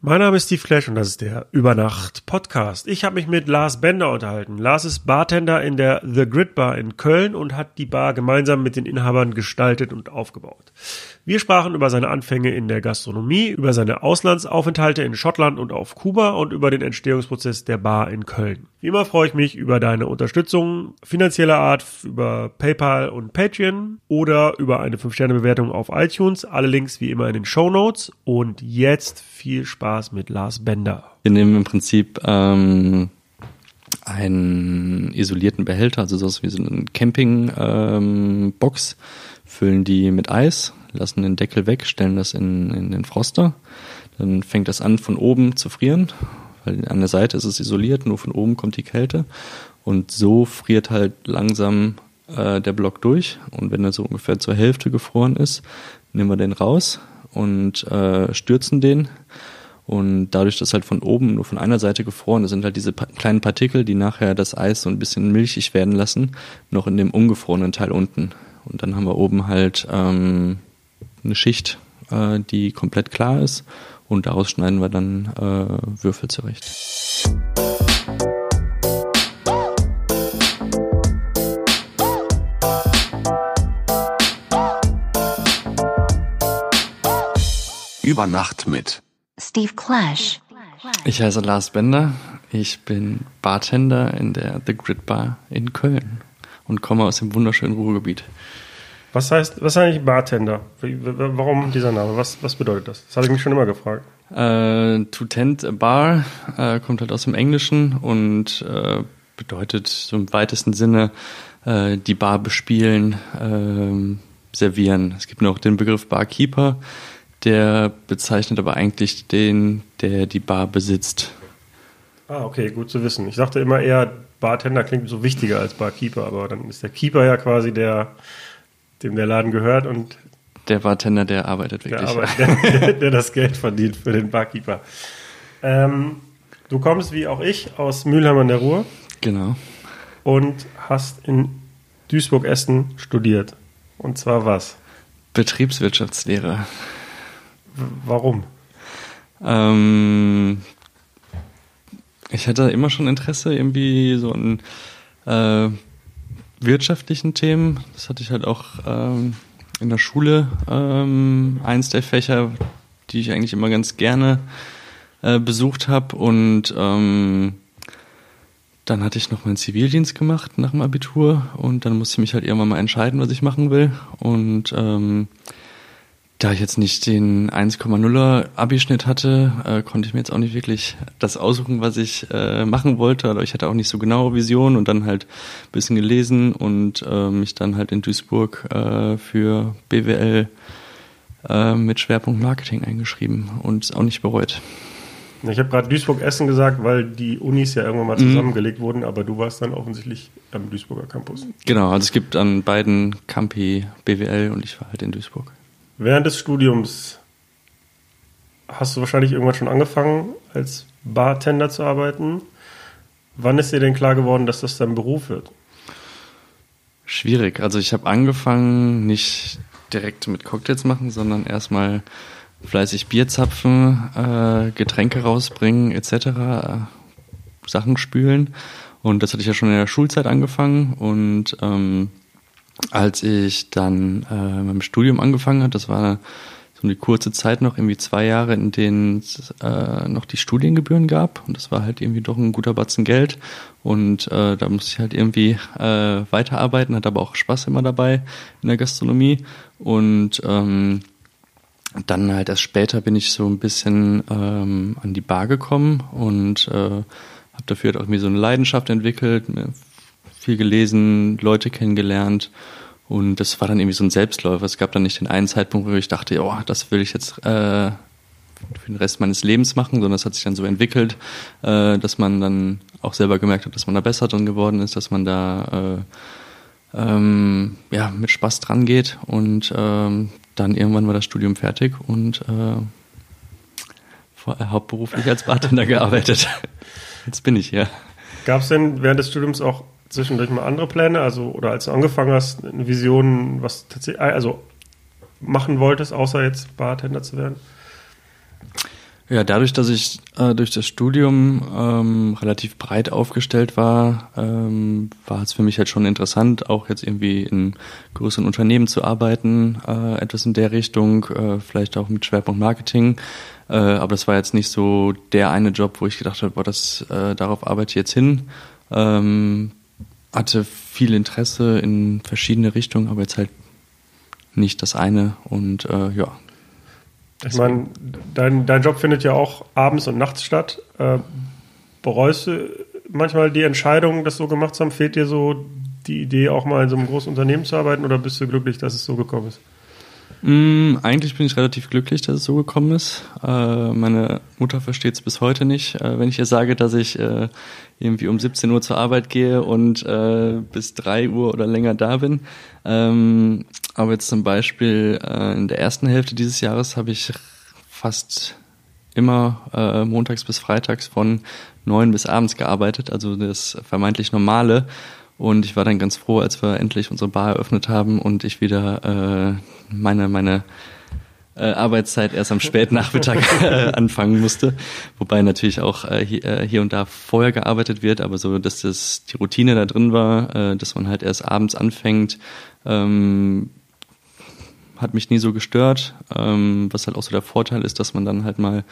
Mein Name ist Steve Clash und das ist der Übernacht Podcast. Ich habe mich mit Lars Bender unterhalten. Lars ist Bartender in der The Grid Bar in Köln und hat die Bar gemeinsam mit den Inhabern gestaltet und aufgebaut. Wir sprachen über seine Anfänge in der Gastronomie, über seine Auslandsaufenthalte in Schottland und auf Kuba und über den Entstehungsprozess der Bar in Köln. Wie immer freue ich mich über deine Unterstützung finanzieller Art über PayPal und Patreon oder über eine 5-Sterne-Bewertung auf iTunes. Alle Links wie immer in den Show Notes. Und jetzt viel Spaß mit Lars Bender. Wir nehmen im Prinzip ähm, einen isolierten Behälter, also sowas wie so eine Camping-Box, ähm, füllen die mit Eis lassen den Deckel weg, stellen das in, in den Froster. Dann fängt das an, von oben zu frieren, weil an der Seite ist es isoliert, nur von oben kommt die Kälte. Und so friert halt langsam äh, der Block durch. Und wenn er so ungefähr zur Hälfte gefroren ist, nehmen wir den raus und äh, stürzen den. Und dadurch, dass halt von oben nur von einer Seite gefroren ist, sind halt diese pa kleinen Partikel, die nachher das Eis so ein bisschen milchig werden lassen, noch in dem ungefrorenen Teil unten. Und dann haben wir oben halt ähm, eine Schicht, äh, die komplett klar ist und daraus schneiden wir dann äh, Würfel zurecht. Über Nacht mit Steve Clash. Ich heiße Lars Bender. Ich bin Bartender in der The Grid Bar in Köln und komme aus dem wunderschönen Ruhrgebiet. Was heißt, was ist eigentlich Bartender? Warum dieser Name? Was, was bedeutet das? Das habe ich mich schon immer gefragt. Äh, to tend a bar äh, kommt halt aus dem Englischen und äh, bedeutet so im weitesten Sinne äh, die Bar bespielen, äh, servieren. Es gibt noch den Begriff Barkeeper, der bezeichnet aber eigentlich den, der die Bar besitzt. Ah, okay, gut zu wissen. Ich dachte immer eher, Bartender klingt so wichtiger als Barkeeper, aber dann ist der Keeper ja quasi der, dem der Laden gehört und der Bartender, der arbeitet wirklich. Der, Arbeit, der, der das Geld verdient für den Barkeeper. Ähm, du kommst wie auch ich aus Mülheim an der Ruhr. Genau. Und hast in Duisburg-Essen studiert. Und zwar was? Betriebswirtschaftslehre. Warum? Ähm, ich hatte immer schon Interesse irgendwie so an äh, wirtschaftlichen Themen. Das hatte ich halt auch ähm, in der Schule. Ähm, eins der Fächer, die ich eigentlich immer ganz gerne äh, besucht habe. Und ähm, dann hatte ich noch meinen Zivildienst gemacht nach dem Abitur und dann musste ich mich halt irgendwann mal entscheiden, was ich machen will. Und ähm, da ich jetzt nicht den 1,0er Abischnitt hatte, äh, konnte ich mir jetzt auch nicht wirklich das aussuchen, was ich äh, machen wollte. Aber ich hatte auch nicht so genaue Vision und dann halt ein bisschen gelesen und äh, mich dann halt in Duisburg äh, für BWL äh, mit Schwerpunkt Marketing eingeschrieben und es auch nicht bereut. Ich habe gerade Duisburg-Essen gesagt, weil die Unis ja irgendwann mal mhm. zusammengelegt mhm. wurden, aber du warst dann offensichtlich am Duisburger Campus. Genau, also es gibt an beiden Campi BWL und ich war halt in Duisburg. Während des Studiums hast du wahrscheinlich irgendwann schon angefangen, als Bartender zu arbeiten. Wann ist dir denn klar geworden, dass das dein Beruf wird? Schwierig. Also ich habe angefangen, nicht direkt mit Cocktails machen, sondern erstmal fleißig Bier zapfen, äh, Getränke rausbringen etc., äh, Sachen spülen. Und das hatte ich ja schon in der Schulzeit angefangen und ähm, als ich dann äh, meinem Studium angefangen hat, das war so eine kurze Zeit noch, irgendwie zwei Jahre, in denen es äh, noch die Studiengebühren gab. Und das war halt irgendwie doch ein guter Batzen Geld. Und äh, da musste ich halt irgendwie äh, weiterarbeiten, hatte aber auch Spaß immer dabei in der Gastronomie. Und ähm, dann halt erst später bin ich so ein bisschen ähm, an die Bar gekommen und äh, habe dafür halt auch irgendwie so eine Leidenschaft entwickelt, viel gelesen, Leute kennengelernt und das war dann irgendwie so ein Selbstläufer. Es gab dann nicht den einen Zeitpunkt, wo ich dachte, oh, das will ich jetzt äh, für den Rest meines Lebens machen, sondern es hat sich dann so entwickelt, äh, dass man dann auch selber gemerkt hat, dass man da besser drin geworden ist, dass man da äh, ähm, ja, mit Spaß dran geht und ähm, dann irgendwann war das Studium fertig und äh, hauptberuflich als Bartender gearbeitet. Jetzt bin ich hier. Gab es denn während des Studiums auch zwischendurch mal andere Pläne? Also, oder als du angefangen hast, eine Vision, was tatsächlich, also machen wolltest, außer jetzt Bartender zu werden? Ja, dadurch, dass ich äh, durch das Studium ähm, relativ breit aufgestellt war, ähm, war es für mich halt schon interessant, auch jetzt irgendwie in größeren Unternehmen zu arbeiten, äh, etwas in der Richtung, äh, vielleicht auch mit Schwerpunkt Marketing. Äh, aber das war jetzt nicht so der eine Job, wo ich gedacht habe, boah, das, äh, darauf arbeite ich jetzt hin. Ähm, hatte viel Interesse in verschiedene Richtungen, aber jetzt halt nicht das eine und äh, ja, ich meine, dein, dein Job findet ja auch abends und nachts statt. Äh, bereust du manchmal die Entscheidung, das so gemacht zu haben? Fehlt dir so die Idee, auch mal in so einem großen Unternehmen zu arbeiten oder bist du glücklich, dass es so gekommen ist? Mm, eigentlich bin ich relativ glücklich, dass es so gekommen ist. Äh, meine Mutter versteht es bis heute nicht, äh, wenn ich ihr sage, dass ich äh, irgendwie um 17 Uhr zur Arbeit gehe und äh, bis 3 Uhr oder länger da bin. Ähm, aber jetzt zum Beispiel äh, in der ersten Hälfte dieses Jahres habe ich fast immer äh, montags bis freitags von neun bis abends gearbeitet, also das vermeintlich Normale. Und ich war dann ganz froh, als wir endlich unsere Bar eröffnet haben und ich wieder äh, meine, meine äh, Arbeitszeit erst am Spätnachmittag äh, anfangen musste. Wobei natürlich auch äh, hier, äh, hier und da vorher gearbeitet wird, aber so, dass das die Routine da drin war, äh, dass man halt erst abends anfängt, ähm, hat mich nie so gestört. Ähm, was halt auch so der Vorteil ist, dass man dann halt mal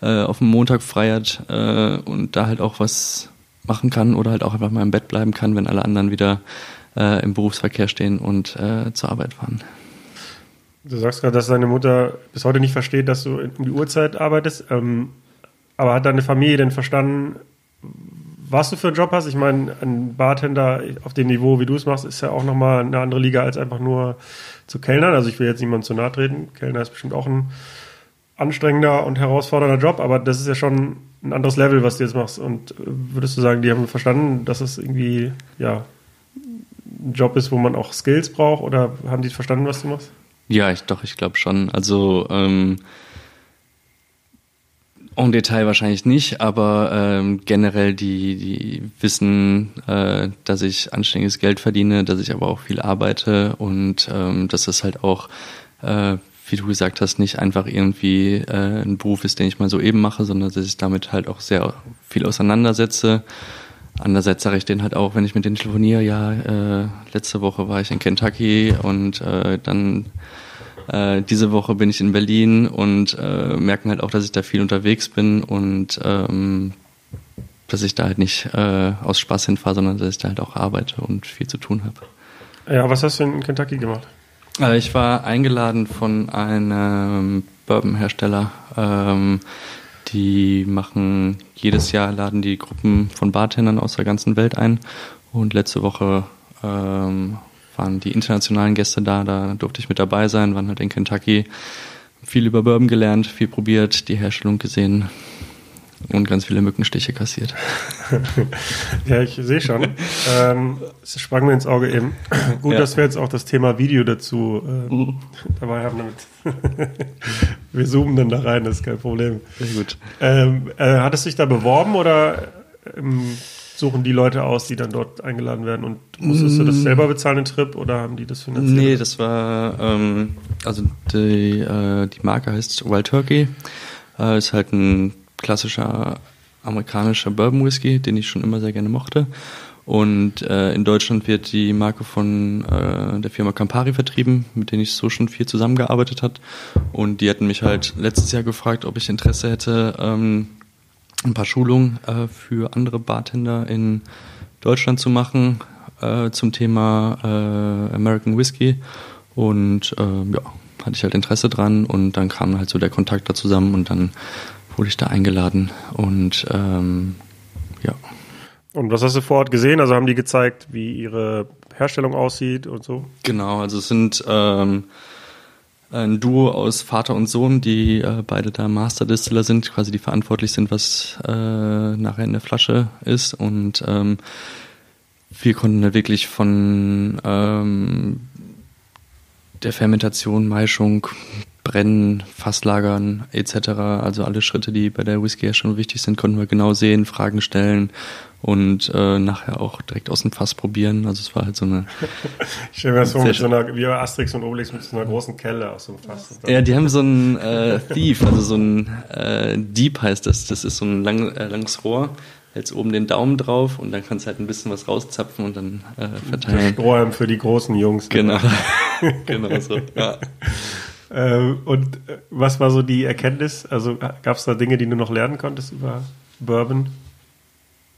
äh, auf dem Montag feiert äh, und da halt auch was machen kann oder halt auch einfach mal im Bett bleiben kann, wenn alle anderen wieder äh, im Berufsverkehr stehen und äh, zur Arbeit fahren. Du sagst gerade, dass deine Mutter bis heute nicht versteht, dass du um die Uhrzeit arbeitest. Ähm, aber hat deine Familie denn verstanden, was du für einen Job hast? Ich meine, ein Bartender auf dem Niveau, wie du es machst, ist ja auch nochmal eine andere Liga als einfach nur zu Kellnern. Also ich will jetzt niemandem zu nahe treten. Kellner ist bestimmt auch ein anstrengender und herausfordernder Job, aber das ist ja schon ein anderes Level, was du jetzt machst. Und würdest du sagen, die haben verstanden, dass es irgendwie ja, ein Job ist, wo man auch Skills braucht? Oder haben die verstanden, was du machst? Ja, ich, doch, ich glaube schon. Also ähm, en Detail wahrscheinlich nicht, aber ähm, generell die, die wissen, äh, dass ich anständiges Geld verdiene, dass ich aber auch viel arbeite und ähm, dass das halt auch, äh, wie du gesagt hast, nicht einfach irgendwie äh, ein Beruf ist, den ich mal so eben mache, sondern dass ich damit halt auch sehr viel auseinandersetze. Andererseits sage ich denen halt auch, wenn ich mit denen telefoniere, ja, äh, letzte Woche war ich in Kentucky und äh, dann äh, diese Woche bin ich in Berlin und äh, merken halt auch, dass ich da viel unterwegs bin und ähm, dass ich da halt nicht äh, aus Spaß hinfahre, sondern dass ich da halt auch arbeite und viel zu tun habe. Ja, was hast du in Kentucky gemacht? Äh, ich war eingeladen von einem Bourbon-Hersteller. Ähm, die machen jedes Jahr laden die Gruppen von Bartendern aus der ganzen Welt ein. Und letzte Woche ähm, waren die internationalen Gäste da, da durfte ich mit dabei sein, waren halt in Kentucky, viel über Bourbon gelernt, viel probiert, die Herstellung gesehen und ganz viele Mückenstiche kassiert. ja, ich sehe schon. Ähm, es sprang mir ins Auge eben. Gut, ja. dass wir jetzt auch das Thema Video dazu äh, mhm. dabei haben. Damit wir zoomen dann da rein, das ist kein Problem. Sehr gut. Ähm, äh, hattest du dich da beworben oder ähm, suchen die Leute aus, die dann dort eingeladen werden. Und musstest du das mm. selber bezahlen, den Trip, oder haben die das finanziert? Nee, das war, ähm, also die, äh, die Marke heißt Wild Turkey. Äh, ist halt ein klassischer amerikanischer Bourbon Whisky, den ich schon immer sehr gerne mochte. Und äh, in Deutschland wird die Marke von äh, der Firma Campari vertrieben, mit denen ich so schon viel zusammengearbeitet hat. Und die hatten mich halt letztes Jahr gefragt, ob ich Interesse hätte, ähm, ein paar Schulungen äh, für andere Bartender in Deutschland zu machen äh, zum Thema äh, American Whiskey. Und äh, ja, hatte ich halt Interesse dran und dann kam halt so der Kontakt da zusammen und dann wurde ich da eingeladen und ähm, ja. Und was hast du vor Ort gesehen? Also haben die gezeigt, wie ihre Herstellung aussieht und so? Genau, also es sind ähm, ein Duo aus Vater und Sohn, die äh, beide da Master Distiller sind, quasi die verantwortlich sind, was äh, nachher in der Flasche ist. Und ähm, wir konnten da wirklich von ähm, der Fermentation, Maischung Brennen, Fasslagern etc. Also alle Schritte, die bei der Whisky ja schon wichtig sind, konnten wir genau sehen, Fragen stellen und äh, nachher auch direkt aus dem Fass probieren. Also es war halt so eine. Ich stelle mir das vor, mit so einer, wie Asterix und Obelix mit so einer großen Kelle aus dem Fass. Ja, die haben so ein äh, Thief, also so ein äh, Dieb heißt das. Das ist so ein lang, äh, langes Rohr. Hältst oben den Daumen drauf und dann kannst du halt ein bisschen was rauszapfen und dann äh, verteilen. Strohhalm für die großen Jungs. Genau. genau so. Ja. Ähm, und äh, was war so die Erkenntnis? Also gab es da Dinge, die du noch lernen konntest über Bourbon?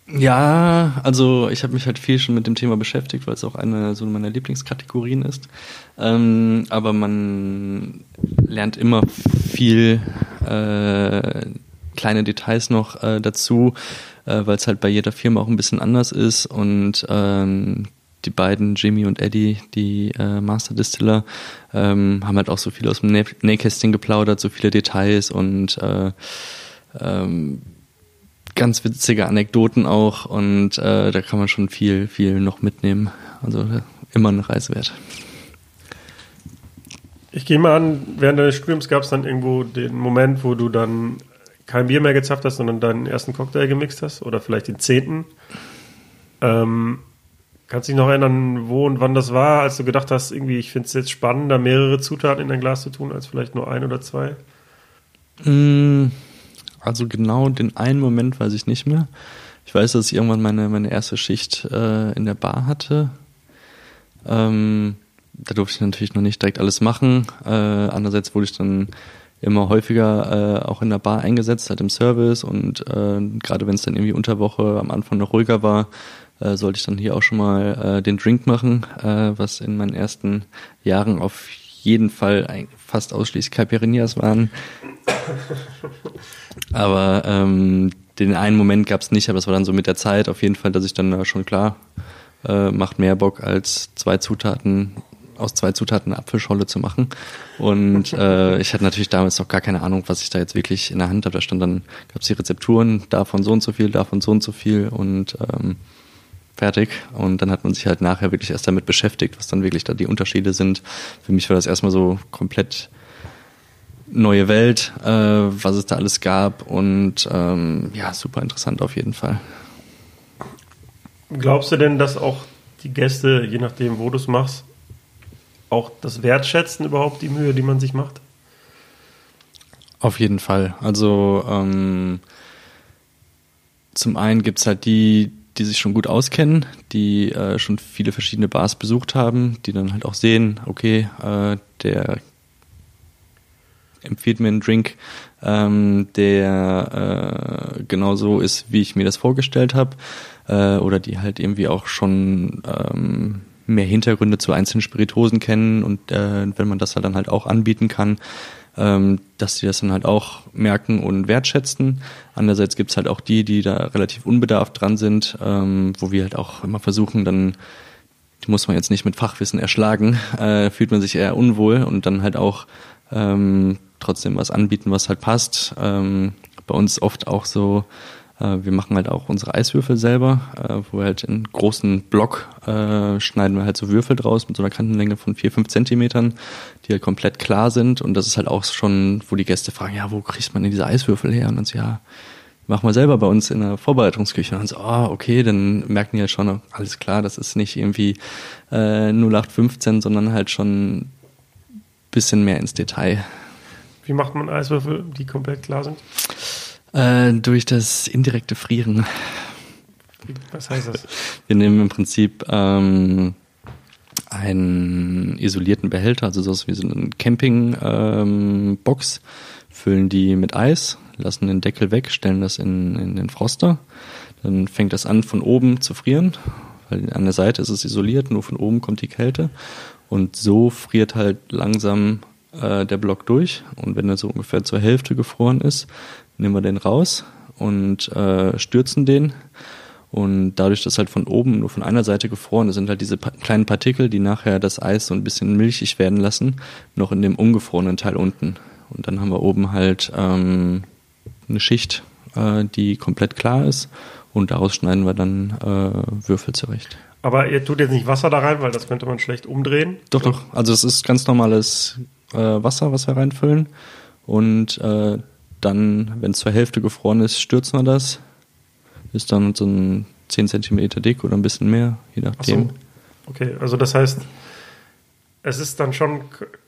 Ja, also ich habe mich halt viel schon mit dem Thema beschäftigt, weil es auch eine so meiner Lieblingskategorien ist. Ähm, aber man lernt immer viel äh, kleine Details noch äh, dazu, äh, weil es halt bei jeder Firma auch ein bisschen anders ist und ähm, die beiden, Jimmy und Eddie, die äh, Master Distiller, ähm, haben halt auch so viel aus dem Nä Nähkästchen geplaudert, so viele Details und äh, ähm, ganz witzige Anekdoten auch und äh, da kann man schon viel, viel noch mitnehmen. Also immer eine Reise wert. Ich gehe mal an, während deines Studiums gab es dann irgendwo den Moment, wo du dann kein Bier mehr gezapft hast, sondern deinen ersten Cocktail gemixt hast oder vielleicht den zehnten. Ähm, kannst du dich noch erinnern, wo und wann das war, als du gedacht hast, irgendwie, ich finde es jetzt spannender, mehrere Zutaten in dein Glas zu tun, als vielleicht nur ein oder zwei? Mm, also genau den einen Moment weiß ich nicht mehr. Ich weiß, dass ich irgendwann meine, meine erste Schicht äh, in der Bar hatte. Ähm, da durfte ich natürlich noch nicht direkt alles machen. Äh, andererseits wurde ich dann immer häufiger äh, auch in der Bar eingesetzt, halt im Service und äh, gerade wenn es dann irgendwie unter Woche am Anfang noch ruhiger war, äh, sollte ich dann hier auch schon mal äh, den Drink machen, äh, was in meinen ersten Jahren auf jeden Fall fast ausschließlich Caipirinhas waren. Aber ähm, den einen Moment gab es nicht, aber es war dann so mit der Zeit auf jeden Fall, dass ich dann da schon klar, äh, macht mehr Bock als zwei Zutaten aus zwei Zutaten eine Apfelscholle zu machen. Und äh, ich hatte natürlich damals noch gar keine Ahnung, was ich da jetzt wirklich in der Hand habe. Da stand dann, gab es die Rezepturen, davon so und so viel, davon so und so viel und ähm, fertig. Und dann hat man sich halt nachher wirklich erst damit beschäftigt, was dann wirklich da die Unterschiede sind. Für mich war das erstmal so komplett neue Welt, äh, was es da alles gab und ähm, ja, super interessant auf jeden Fall. Glaubst du denn, dass auch die Gäste, je nachdem, wo du es machst, auch das Wertschätzen überhaupt die Mühe, die man sich macht? Auf jeden Fall. Also ähm, zum einen gibt es halt die, die sich schon gut auskennen, die äh, schon viele verschiedene Bars besucht haben, die dann halt auch sehen, okay, äh, der empfiehlt mir einen Drink, ähm, der äh, genau so ist, wie ich mir das vorgestellt habe, äh, oder die halt irgendwie auch schon ähm, mehr Hintergründe zu einzelnen Spiritosen kennen und äh, wenn man das halt dann halt auch anbieten kann, ähm, dass die das dann halt auch merken und wertschätzen. Andererseits gibt's halt auch die, die da relativ unbedarft dran sind, ähm, wo wir halt auch immer versuchen, dann die muss man jetzt nicht mit Fachwissen erschlagen, äh, fühlt man sich eher unwohl und dann halt auch ähm, trotzdem was anbieten, was halt passt. Ähm, bei uns oft auch so wir machen halt auch unsere Eiswürfel selber, äh, wo wir halt in großen Block äh, schneiden wir halt so Würfel draus mit so einer Kantenlänge von vier, fünf Zentimetern, die halt komplett klar sind. Und das ist halt auch schon, wo die Gäste fragen, ja, wo kriegt man denn diese Eiswürfel her? Und dann so, ja, machen wir selber bei uns in der Vorbereitungsküche. Und dann so, ah, okay, dann merken die halt schon, alles klar, das ist nicht irgendwie äh, 0815, sondern halt schon bisschen mehr ins Detail. Wie macht man Eiswürfel, die komplett klar sind? Äh, durch das indirekte Frieren. Was heißt das? Wir nehmen im Prinzip ähm, einen isolierten Behälter, also so wie so eine Campingbox, ähm, füllen die mit Eis, lassen den Deckel weg, stellen das in, in den Froster. Dann fängt das an, von oben zu frieren, weil an der Seite ist es isoliert, nur von oben kommt die Kälte. Und so friert halt langsam äh, der Block durch. Und wenn er so ungefähr zur Hälfte gefroren ist, nehmen wir den raus und äh, stürzen den. Und dadurch, dass halt von oben nur von einer Seite gefroren ist, sind halt diese pa kleinen Partikel, die nachher das Eis so ein bisschen milchig werden lassen, noch in dem ungefrorenen Teil unten. Und dann haben wir oben halt ähm, eine Schicht, äh, die komplett klar ist. Und daraus schneiden wir dann äh, Würfel zurecht. Aber ihr tut jetzt nicht Wasser da rein, weil das könnte man schlecht umdrehen. Doch, doch. Also es ist ganz normales äh, Wasser, was wir reinfüllen. Und äh, dann, wenn es zur Hälfte gefroren ist, stürzen wir das. Ist dann so ein 10 cm dick oder ein bisschen mehr, je Ach nachdem. so. Okay, also das heißt, es ist dann schon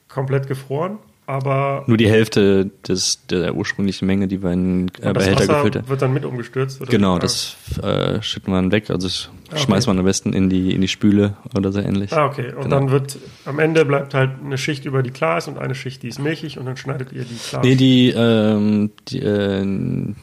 komplett gefroren, aber Nur die Hälfte des, der ursprünglichen Menge, die wir in äh, Behälter gefüllt haben. wird dann mit umgestürzt? Oder Genau, das äh, schüttet man weg. Also das Ah, schmeißt okay. man am besten in die, in die Spüle oder so ähnlich. Ah, okay. Und Genau. dann wird am Ende bleibt halt eine Schicht über die klar ist und eine Schicht, die ist milchig und dann schneidet ihr die klar. Nee, die, ähm, die, äh,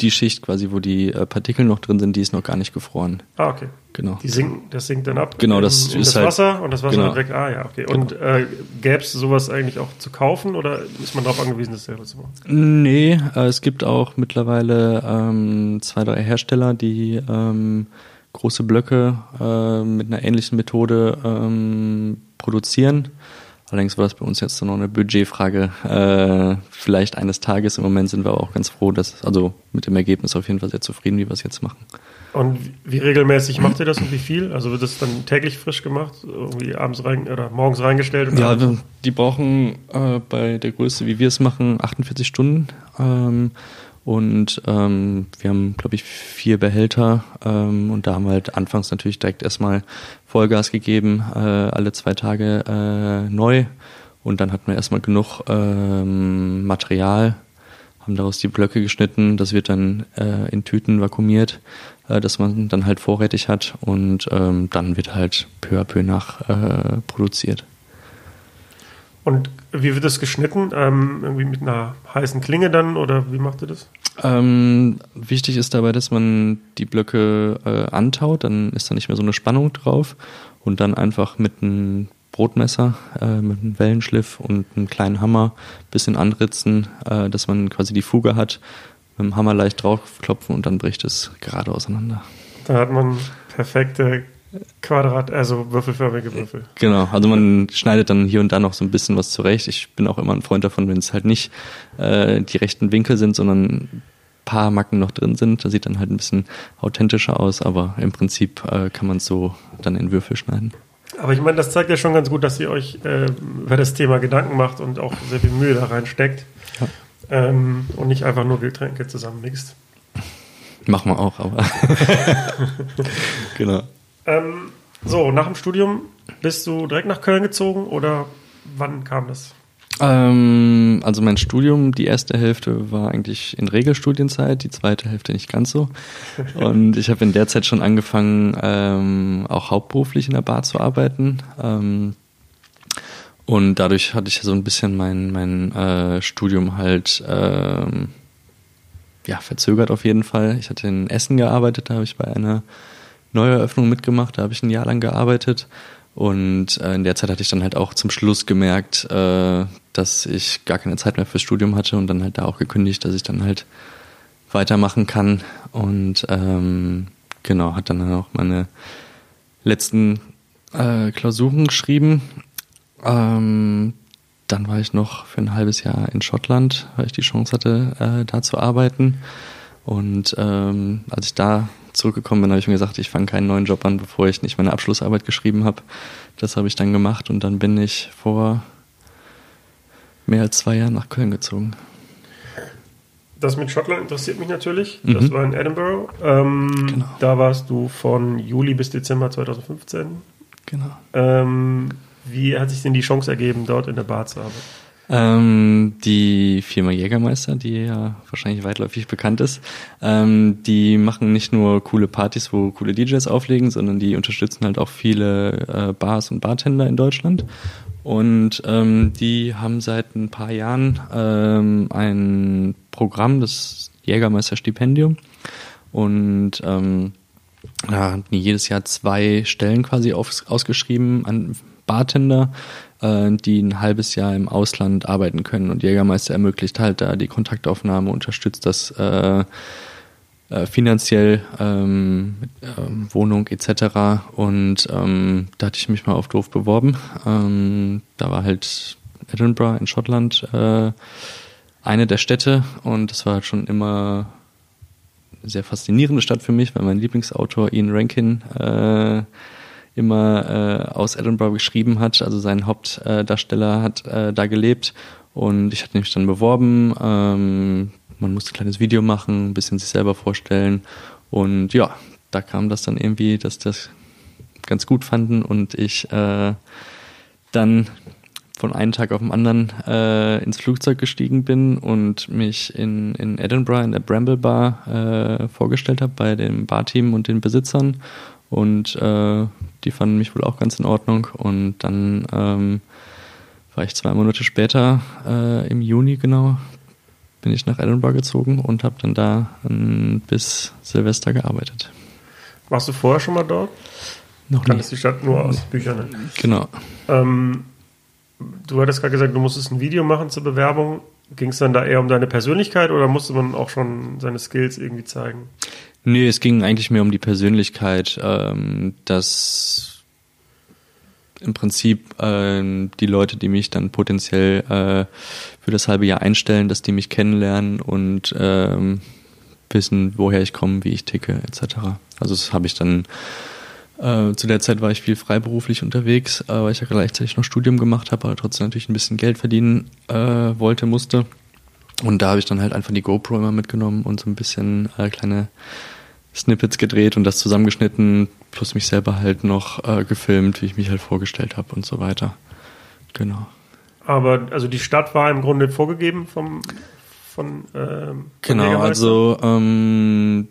die Schicht quasi, wo die äh, Partikel noch drin sind, die ist noch gar nicht gefroren. ah, okay. Genau. Die sinken, das sinkt dann ab. Genau, in, das in ist das halt- Wasser und das Wasser genau. wird weg. Ah, ja, okay. Und äh, gäbe es sowas eigentlich auch zu kaufen oder ist man darauf angewiesen, das selber zu machen? Nee, äh, es gibt auch mittlerweile ähm, zwei, drei Hersteller, die ähm, große Blöcke äh, mit einer ähnlichen Methode ähm, produzieren. Allerdings war das bei uns jetzt noch eine Budgetfrage. Äh, vielleicht eines Tages. Im Moment sind wir aber auch ganz froh, dass, also mit dem Ergebnis auf jeden Fall sehr zufrieden, wie wir es jetzt machen. Und wie, regelmäßig macht ihr das und wie viel? Also wird das dann täglich frisch gemacht, irgendwie abends rein oder morgens reingestellt? Und Ja, abends- die brauchen äh, bei der Größe, wie wir es machen, 48 Stunden. Ähm, und ähm, wir haben, glaube ich, vier Behälter. Ähm, und da haben wir halt anfangs natürlich direkt erstmal Vollgas gegeben, äh, alle zwei Tage äh, neu. Und dann hatten wir erstmal genug ähm, Material, haben daraus die Blöcke geschnitten. Das wird dann äh, in Tüten vakuumiert, äh, dass man dann halt vorrätig hat. Und ähm, dann wird halt peu à peu nach äh, produziert. Und wie wird das geschnitten? Ähm, irgendwie mit einer heißen Klinge dann oder wie macht ihr das? Ähm, wichtig ist dabei, dass man die Blöcke äh, antaut, dann ist da nicht mehr so eine Spannung drauf und dann einfach mit einem Brotmesser, äh, mit einem Wellenschliff und einem kleinen Hammer bisschen anritzen, äh, dass man quasi die Fuge hat, mit dem Hammer leicht draufklopfen und dann bricht es gerade auseinander. Da hat man perfekte Quadrat, also würfelförmige Würfel. Genau, also man schneidet dann hier und da noch so ein bisschen was zurecht. Ich bin auch immer ein Freund davon, wenn es halt nicht äh, die rechten Winkel sind, sondern ein paar Macken noch drin sind. Das sieht dann halt ein bisschen authentischer aus, aber im Prinzip äh, kann man es so dann in Würfel schneiden. Aber ich meine, das zeigt ja schon ganz gut, dass ihr euch äh, über das Thema Gedanken macht und auch sehr viel Mühe da reinsteckt. Ja. Ähm, und nicht einfach nur Getränke zusammenmixt. Machen wir auch, aber genau. Ähm, so, nach dem Studium bist du direkt nach Köln gezogen oder wann kam das? Ähm, also mein Studium, die erste Hälfte war eigentlich in Regelstudienzeit, die zweite Hälfte nicht ganz so. Und ich habe in der Zeit schon angefangen, ähm, auch hauptberuflich in der Bar zu arbeiten. Ähm, und dadurch hatte ich so ein bisschen mein, mein äh, Studium halt ähm, ja, verzögert auf jeden Fall. Ich hatte in Essen gearbeitet, da habe ich bei einer Neueröffnung mitgemacht, da habe ich ein Jahr lang gearbeitet. Und äh, in der Zeit hatte ich dann halt auch zum Schluss gemerkt, äh, dass ich gar keine Zeit mehr fürs Studium hatte und dann halt da auch gekündigt, dass ich dann halt weitermachen kann. Und ähm, genau, hat dann auch meine letzten äh, Klausuren geschrieben. Ähm, dann war ich noch für ein halbes Jahr in Schottland, weil ich die Chance hatte, äh, da zu arbeiten. Und ähm, als ich da zurückgekommen bin, habe ich mir gesagt, ich fange keinen neuen Job an, bevor ich nicht meine Abschlussarbeit geschrieben habe. Das habe ich dann gemacht und dann bin ich vor mehr als zwei Jahren nach Köln gezogen. Das mit Schottland interessiert mich natürlich. Das Mhm. war in Edinburgh. Ähm, Genau. Da warst du von Juli bis Dezember 2015. Genau. Ähm, wie hat sich denn die Chance ergeben, dort in der Bar zu arbeiten? Ähm, die Firma Jägermeister, die ja wahrscheinlich weitläufig bekannt ist, ähm, die machen nicht nur coole Partys, wo coole DJs auflegen, sondern die unterstützen halt auch viele äh, Bars und Bartender in Deutschland. Und ähm, die haben seit ein paar Jahren ähm, ein Programm, das Jägermeister Stipendium. Und ähm, da hatten die jedes Jahr zwei Stellen quasi auf, ausgeschrieben an Bartender, äh, die ein halbes Jahr im Ausland arbeiten können. Und Jägermeister ermöglicht halt da die Kontaktaufnahme, unterstützt das äh, äh, finanziell ähm, ähm, Wohnung etc. Und ähm, da hatte ich mich mal auf doof beworben. Ähm, da war halt Edinburgh in Schottland äh, eine der Städte und das war halt schon immer eine sehr faszinierende Stadt für mich, weil mein Lieblingsautor Ian Rankin äh, immer äh, aus Edinburgh geschrieben hat. Also sein Hauptdarsteller hat äh, da gelebt und ich hatte mich dann beworben. Ähm, man musste ein kleines Video machen, ein bisschen sich selber vorstellen und ja, da kam das dann irgendwie, dass das ganz gut fanden und ich äh, dann von einem Tag auf den anderen äh, ins Flugzeug gestiegen bin und mich in, in Edinburgh in der Bramble Bar äh, vorgestellt habe bei dem Barteam und den Besitzern. Und äh, die fanden mich wohl auch ganz in Ordnung. Und dann ähm, war ich zwei Monate später, äh, im Juni genau, bin ich nach Edinburgh gezogen und habe dann da ähm, bis Silvester gearbeitet. Warst du vorher schon mal dort? Noch Kanntest die Stadt nur aus Büchern. Ne? Genau. Ähm, du hattest gerade gesagt, du musstest ein Video machen zur Bewerbung. Ging es dann da eher um deine Persönlichkeit oder musste man auch schon seine Skills irgendwie zeigen? Nee, es ging eigentlich mehr um die Persönlichkeit, ähm, dass im Prinzip ähm, die Leute, die mich dann potenziell äh, für das halbe Jahr einstellen, dass die mich kennenlernen und ähm, wissen, woher ich komme, wie ich ticke, etc. Also das habe ich dann äh, zu der Zeit war ich viel freiberuflich unterwegs, äh, weil ich ja gleichzeitig noch Studium gemacht habe, aber trotzdem natürlich ein bisschen Geld verdienen äh, wollte, musste. Und da habe ich dann halt einfach die GoPro immer mitgenommen und so ein bisschen äh, kleine Snippets gedreht und das zusammengeschnitten, plus mich selber halt noch äh, gefilmt, wie ich mich halt vorgestellt habe und so weiter. Genau. Aber also die Stadt war im Grunde vorgegeben vom von ähm, Genau, also ähm,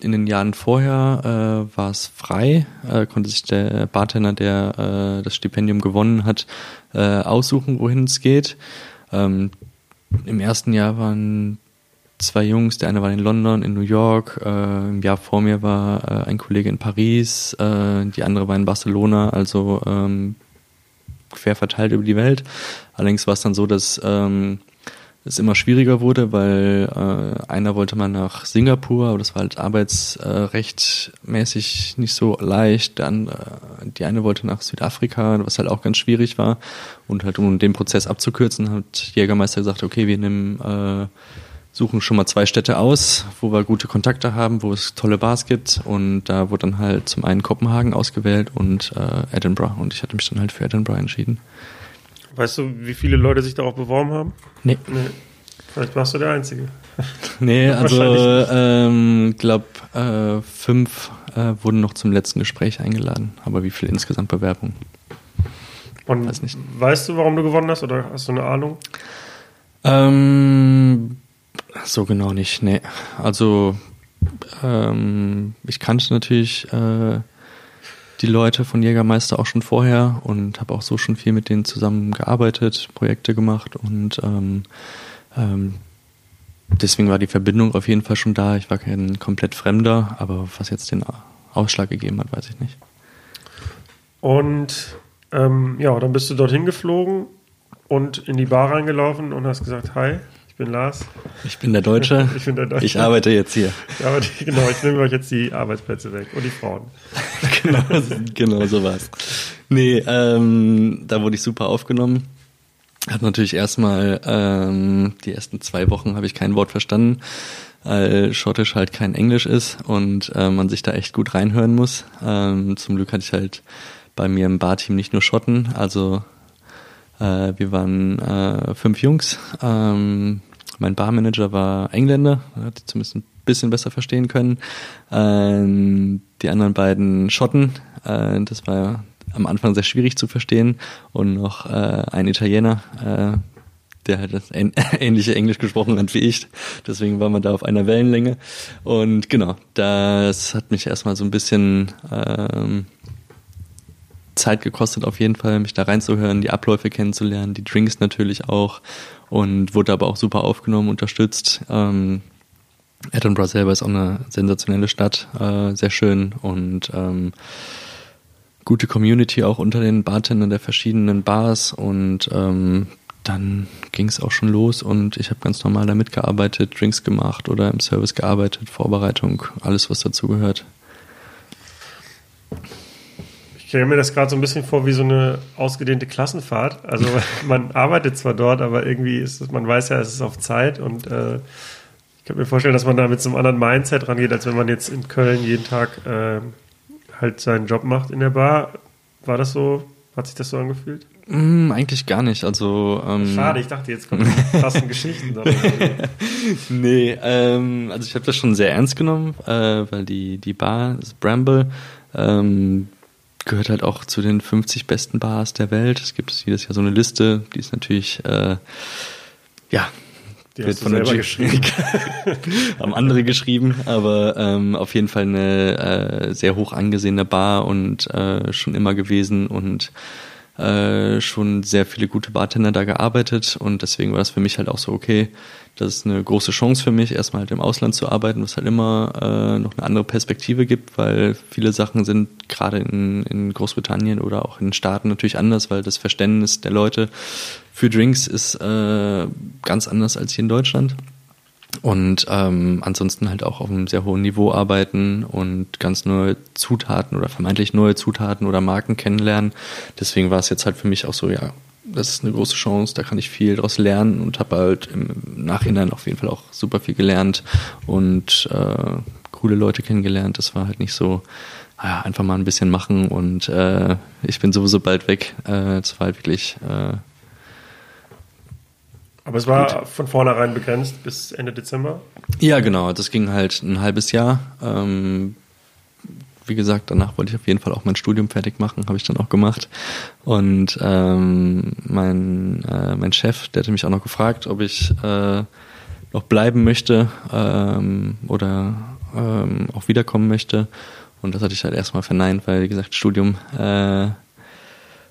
in den Jahren vorher äh, war es frei, äh, konnte sich der Bartender, der äh, das Stipendium gewonnen hat, äh, aussuchen, wohin es geht. Ähm, Im ersten Jahr waren zwei Jungs, der eine war in London, in New York, äh, im Jahr vor mir war äh, ein Kollege in Paris, äh, die andere war in Barcelona, also ähm, quer verteilt über die Welt. Allerdings war es dann so, dass ähm, es immer schwieriger wurde, weil äh, einer wollte mal nach Singapur, aber das war halt arbeitsrechtmäßig äh, nicht so leicht. Dann, äh, die eine wollte nach Südafrika, was halt auch ganz schwierig war. Und halt um den Prozess abzukürzen, hat Jägermeister gesagt, okay, wir nehmen, äh, suchen schon mal zwei Städte aus, wo wir gute Kontakte haben, wo es tolle Bars gibt. Und da wurde dann halt zum einen Kopenhagen ausgewählt und äh, Edinburgh. Und ich hatte mich dann halt für Edinburgh entschieden. Weißt du, wie viele Leute sich darauf beworben haben? Nee. Nee. Vielleicht warst du der Einzige. Nee, also ähm, glaub äh, fünf äh, wurden noch zum letzten Gespräch eingeladen. Aber wie viel insgesamt Bewerbungen? Und Weiß nicht. weißt du, warum du gewonnen hast oder hast du eine Ahnung? Ähm, so genau nicht, nee. Also ähm, ich kannte natürlich äh, die Leute von Jägermeister auch schon vorher und habe auch so schon viel mit denen zusammen gearbeitet, Projekte gemacht und ähm, ähm, deswegen war die Verbindung auf jeden Fall schon da. Ich war kein komplett Fremder, aber was jetzt den Ausschlag gegeben hat, weiß ich nicht. Und ähm, ja, dann bist du dorthin geflogen und in die Bar reingelaufen und hast gesagt, hi, ich bin Lars. Ich bin der Deutsche. Ich bin der Deutsche. Ich arbeite jetzt hier. Aber die, genau, ich nehme euch jetzt die Arbeitsplätze weg und die Frauen. genau, genau so war's. Nee, ähm, da wurde ich super aufgenommen. Hat natürlich erstmal ähm, die ersten zwei Wochen habe ich kein Wort verstanden, weil Schottisch halt kein Englisch ist und äh, man sich da echt gut reinhören muss. Ähm, zum Glück hatte ich halt bei mir im Barteam nicht nur Schotten, also äh, wir waren äh, fünf Jungs. Ähm, mein Barmanager war Engländer, hat die zumindest ein bisschen besser verstehen können. Ähm, die anderen beiden Schotten, äh, das war am Anfang sehr schwierig zu verstehen. Und noch äh, ein Italiener, äh, der halt das ähn ähnliche Englisch gesprochen hat wie ich. Deswegen war man da auf einer Wellenlänge. Und genau, das hat mich erstmal so ein bisschen ähm, Zeit gekostet, auf jeden Fall, mich da reinzuhören, die Abläufe kennenzulernen, die Drinks natürlich auch. Und wurde aber auch super aufgenommen, unterstützt. Ähm, Edinburgh selber ist auch eine sensationelle Stadt, äh, sehr schön und ähm, gute Community auch unter den Bartendern der verschiedenen Bars und ähm, dann ging es auch schon los und ich habe ganz normal da mitgearbeitet, Drinks gemacht oder im Service gearbeitet, Vorbereitung, alles was dazugehört. Ich stelle mir das gerade so ein bisschen vor wie so eine ausgedehnte Klassenfahrt. Also man arbeitet zwar dort, aber irgendwie ist es, man weiß ja, es ist auf Zeit und äh, ich kann mir vorstellen, dass man da mit so einem anderen Mindset rangeht, als wenn man jetzt in Köln jeden Tag äh, halt seinen Job macht in der Bar. War das so? Hat sich das so angefühlt? Mm, eigentlich gar nicht. Also ähm, Schade, ich dachte, jetzt kommen krassen Geschichten. dabei. nee, ähm, also ich habe das schon sehr ernst genommen, äh, weil die, die Bar, das Bramble, ähm, gehört halt auch zu den 50 besten Bars der Welt. Es gibt jedes Jahr so eine Liste, die ist natürlich, äh, ja, Die wird du selber geschrieben. haben andere geschrieben, aber ähm, auf jeden Fall eine äh, sehr hoch angesehene Bar und äh, schon immer gewesen und äh, schon sehr viele gute Bartender da gearbeitet und deswegen war das für mich halt auch so okay. Das ist eine große Chance für mich, erstmal halt im Ausland zu arbeiten, was halt immer äh, noch eine andere Perspektive gibt, weil viele Sachen sind gerade in, in Großbritannien oder auch in den Staaten natürlich anders, weil das Verständnis der Leute für Drinks ist äh, ganz anders als hier in Deutschland. Und ähm, ansonsten halt auch auf einem sehr hohen Niveau arbeiten und ganz neue Zutaten oder vermeintlich neue Zutaten oder Marken kennenlernen. Deswegen war es jetzt halt für mich auch so, ja, das ist eine große Chance, da kann ich viel daraus lernen und habe halt im Nachhinein auf jeden Fall auch super viel gelernt und äh, coole Leute kennengelernt. Das war halt nicht so, ja, einfach mal ein bisschen machen und äh, ich bin sowieso bald weg. Äh, das war halt wirklich äh, Aber es war von vornherein begrenzt bis Ende Dezember. Ja, genau. Das ging halt ein halbes Jahr. Ähm, wie gesagt, danach wollte ich auf jeden Fall auch mein Studium fertig machen, habe ich dann auch gemacht. Und ähm, mein, äh, mein Chef, der hatte mich auch noch gefragt, ob ich äh, noch bleiben möchte ähm, oder ähm, auch wiederkommen möchte. Und das hatte ich halt erstmal verneint, weil, wie gesagt, Studium äh,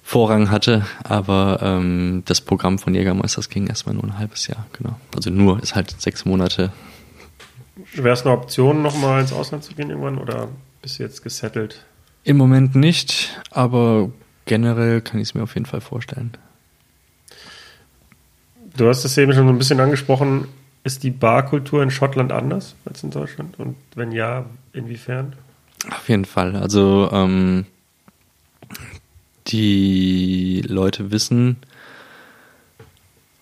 Vorrang hatte, aber ähm, das Programm von Jägermeisters ging erstmal nur ein halbes Jahr, genau. Also nur ist halt sechs Monate. Wäre es eine Option, nochmal ins Ausland zu gehen irgendwann oder bist du jetzt gesettelt? Im Moment nicht, aber generell kann ich es mir auf jeden Fall vorstellen. Du hast das eben schon so ein bisschen angesprochen. Ist die Barkultur in Schottland anders als in Deutschland? Und wenn ja, inwiefern? Auf jeden Fall. Also ähm, die Leute wissen,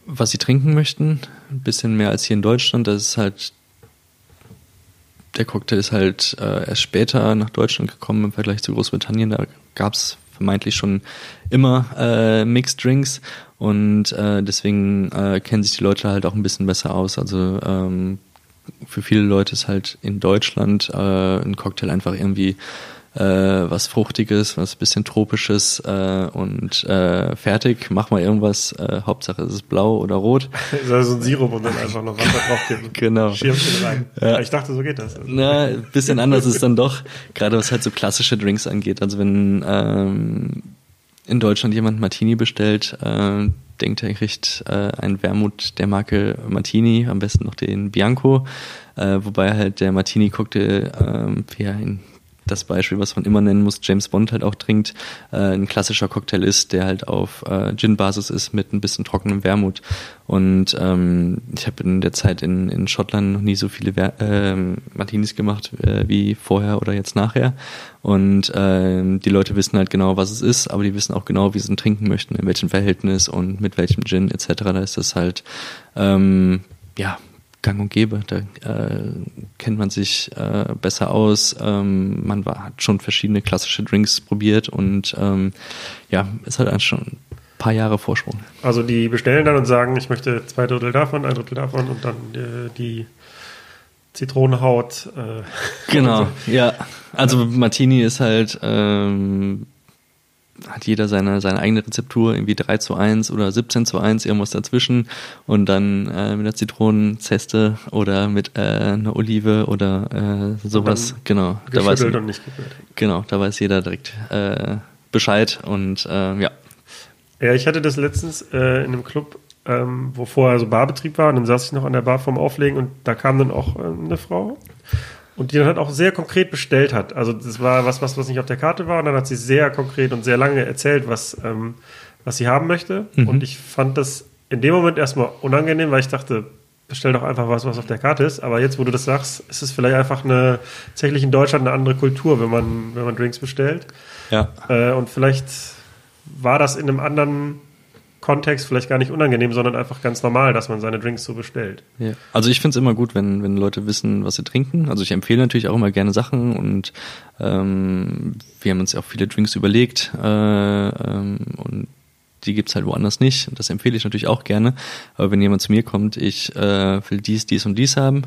was sie trinken möchten. Ein bisschen mehr als hier in Deutschland. Das ist halt der Cocktail ist halt äh, erst später nach Deutschland gekommen im Vergleich zu Großbritannien. Da gab es vermeintlich schon immer äh, Mixed Drinks und äh, deswegen äh, kennen sich die Leute halt auch ein bisschen besser aus. Also ähm, für viele Leute ist halt in Deutschland äh, ein Cocktail einfach irgendwie äh, was Fruchtiges, was bisschen Tropisches äh, und äh, fertig, mach mal irgendwas, äh, Hauptsache es ist blau oder rot. Ist also so ein Sirup und dann einfach noch Wasser draufgeben. Genau. Schirmchen rein. Ja. Ich dachte, so geht das. Na, ein bisschen anders ist dann doch, gerade was halt so klassische Drinks angeht. Also wenn ähm, in Deutschland jemand Martini bestellt, äh, denkt er, er kriegt äh, einen Wermut der Marke Martini, am besten noch den Bianco, äh, wobei halt der Martini-Cocktail, ähm, wie er ihn das Beispiel, was man immer nennen muss, James Bond halt auch trinkt, äh, ein klassischer Cocktail ist, der halt auf äh, Gin-Basis ist mit ein bisschen trockenem Wermut. Und ähm, ich habe in der Zeit in, in Schottland noch nie so viele Wer ähm, Martinis gemacht äh, wie vorher oder jetzt nachher. Und ähm, die Leute wissen halt genau, was es ist, aber die wissen auch genau, wie sie ihn trinken möchten, in welchem Verhältnis und mit welchem Gin etc. Da ist das halt ähm, ja gang und gäbe. Da äh, kennt man sich äh, besser aus. Ähm, man war, hat schon verschiedene klassische Drinks probiert und ähm, ja, ist halt schon ein paar Jahre Vorsprung. Also die bestellen dann und sagen, ich möchte zwei Drittel davon, ein Drittel davon und dann äh, die Zitronenhaut. Äh, Genau, ja. Also Martini ist halt, ähm, hat jeder seine, seine eigene Rezeptur, irgendwie 3 zu 1 oder 17 zu 1, irgendwas dazwischen. Und dann äh, mit einer Zitronenzeste oder mit äh, einer Olive oder äh, sowas. Genau. Da weiß, genau, da weiß jeder direkt äh, Bescheid und äh, ja. Ja, ich hatte das letztens äh, in einem Club, ähm, wo vorher so Barbetrieb war, und dann saß ich noch an der Bar vorm Auflegen und da kam dann auch eine Frau und die dann halt auch sehr konkret bestellt hat. Also das war was, was, was nicht auf der Karte war und dann hat sie sehr konkret und sehr lange erzählt, was, ähm, was sie haben möchte. Mhm. Und ich fand das in dem Moment erstmal unangenehm, weil ich dachte, bestell doch einfach was, was auf der Karte ist. Aber jetzt, wo du das sagst, ist es vielleicht einfach eine, tatsächlich in Deutschland eine andere Kultur, wenn man, wenn man Drinks bestellt. Ja. Äh, und vielleicht war das in einem anderen Kontext vielleicht gar nicht unangenehm, sondern einfach ganz normal, dass man seine Drinks so bestellt. Ja. Also ich finde es immer gut, wenn, wenn Leute wissen, was sie trinken. Also ich empfehle natürlich auch immer gerne Sachen und ähm, wir haben uns ja auch viele Drinks überlegt äh, ähm, und die gibt's halt woanders nicht. Das empfehle ich natürlich auch gerne. Aber wenn jemand zu mir kommt, ich äh, will dies, dies und dies haben,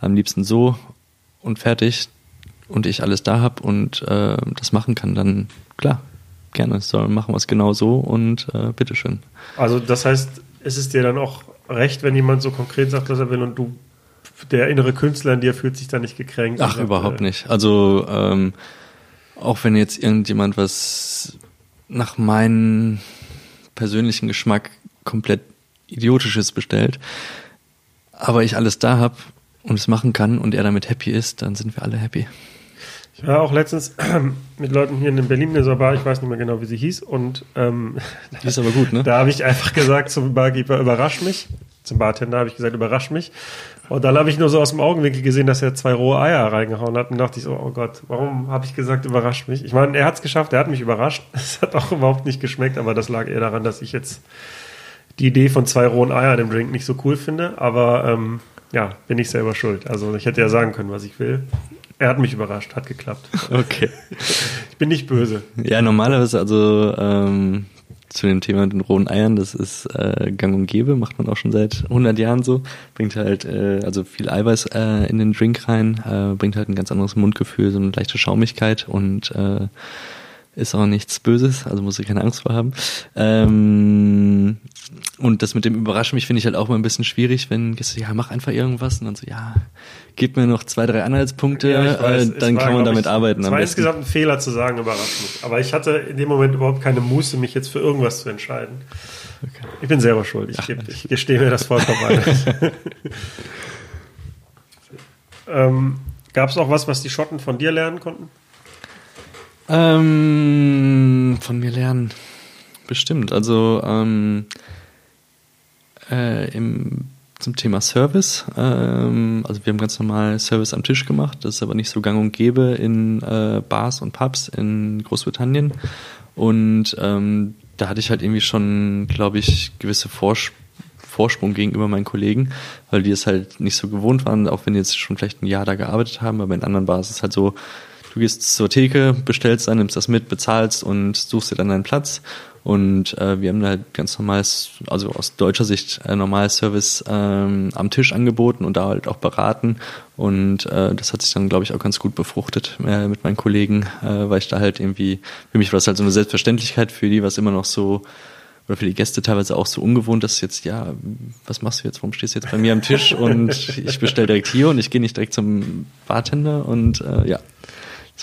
am liebsten so und fertig und ich alles da hab und äh, das machen kann, dann klar, gerne. Soll machen wir es genau so und äh, bitteschön. Also das heißt, ist es dir dann auch recht, wenn jemand so konkret sagt, was er will und du, der innere Künstler in dir fühlt sich da nicht gekränkt? Ach, sagt, überhaupt äh, nicht. Also ähm, auch wenn jetzt irgendjemand was nach meinem persönlichen Geschmack komplett idiotisches bestellt, aber ich alles da hab und es machen kann und er damit happy ist, dann sind wir alle happy. Ich war auch letztens mit Leuten hier in Berlin in dieser Bar, ich weiß nicht mehr genau, wie sie hieß, und ähm, ist aber gut, ne? da habe ich einfach gesagt zum Barkeeper, überrasch mich. Zum Bartender habe ich gesagt, überrasch mich. Und dann habe ich nur so aus dem Augenwinkel gesehen, dass er zwei rohe Eier reingehauen hat. Und dachte ich so, oh Gott, warum habe ich gesagt, überrasch mich? Ich meine, er hat es geschafft, er hat mich überrascht. Es hat auch überhaupt nicht geschmeckt, aber das lag eher daran, dass ich jetzt die Idee von zwei rohen Eiern im Drink nicht so cool finde. Aber ähm, ja, bin ich selber schuld. Also ich hätte ja sagen können, was ich will. Er hat mich überrascht, hat geklappt. Okay. Ich bin nicht böse. Ja, normalerweise also ähm, zu dem Thema mit den rohen Eiern, das ist äh, gang und gäbe, macht man auch schon seit 100 Jahren so. Bringt halt äh, also viel Eiweiß äh, in den Drink rein, äh, bringt halt ein ganz anderes Mundgefühl, so eine leichte Schaumigkeit und äh, ist auch nichts Böses, also muss ich keine Angst vor haben. Ähm, und das mit dem Überraschen mich finde ich halt auch mal ein bisschen schwierig, wenn Gäste, ja, mach einfach irgendwas und dann so, ja, gib mir noch zwei, drei Anhaltspunkte, Ja, weiß, äh, dann war, kann man damit ich, arbeiten. Es war insgesamt ein Fehler zu sagen, überrascht mich. Aber ich hatte in dem Moment überhaupt keine Muße, mich jetzt für irgendwas zu entscheiden. Ich bin selber schuld. Ich, geb, ich gestehe mir das vollkommen ein. ähm, Gab es auch was, was die Schotten von dir lernen konnten? Ähm, von mir lernen. Bestimmt. Also ähm, äh, im, zum Thema Service. Ähm, also wir haben ganz normal Service am Tisch gemacht. Das ist aber nicht so gang und gäbe in äh, Bars und Pubs in Großbritannien. Und ähm, da hatte ich halt irgendwie schon, glaube ich, gewisse Vors Vorsprung gegenüber meinen Kollegen, weil die es halt nicht so gewohnt waren, auch wenn die jetzt schon vielleicht ein Jahr da gearbeitet haben, aber in anderen Bars ist es halt so, du gehst zur Theke, bestellst dann, nimmst das mit, bezahlst und suchst dir dann deinen Platz. Und äh, wir haben halt ganz normales, also aus deutscher Sicht äh, normales Service ähm, am Tisch angeboten und da halt auch beraten. Und äh, das hat sich dann, glaube ich, auch ganz gut befruchtet äh, mit meinen Kollegen, äh, weil ich da halt irgendwie, für mich war das halt so eine Selbstverständlichkeit, für die was immer noch so oder für die Gäste teilweise auch so ungewohnt, dass jetzt, ja, was machst du jetzt? Warum stehst du jetzt bei mir am Tisch und ich bestelle direkt hier und ich gehe nicht direkt zum Bartender und äh, ja.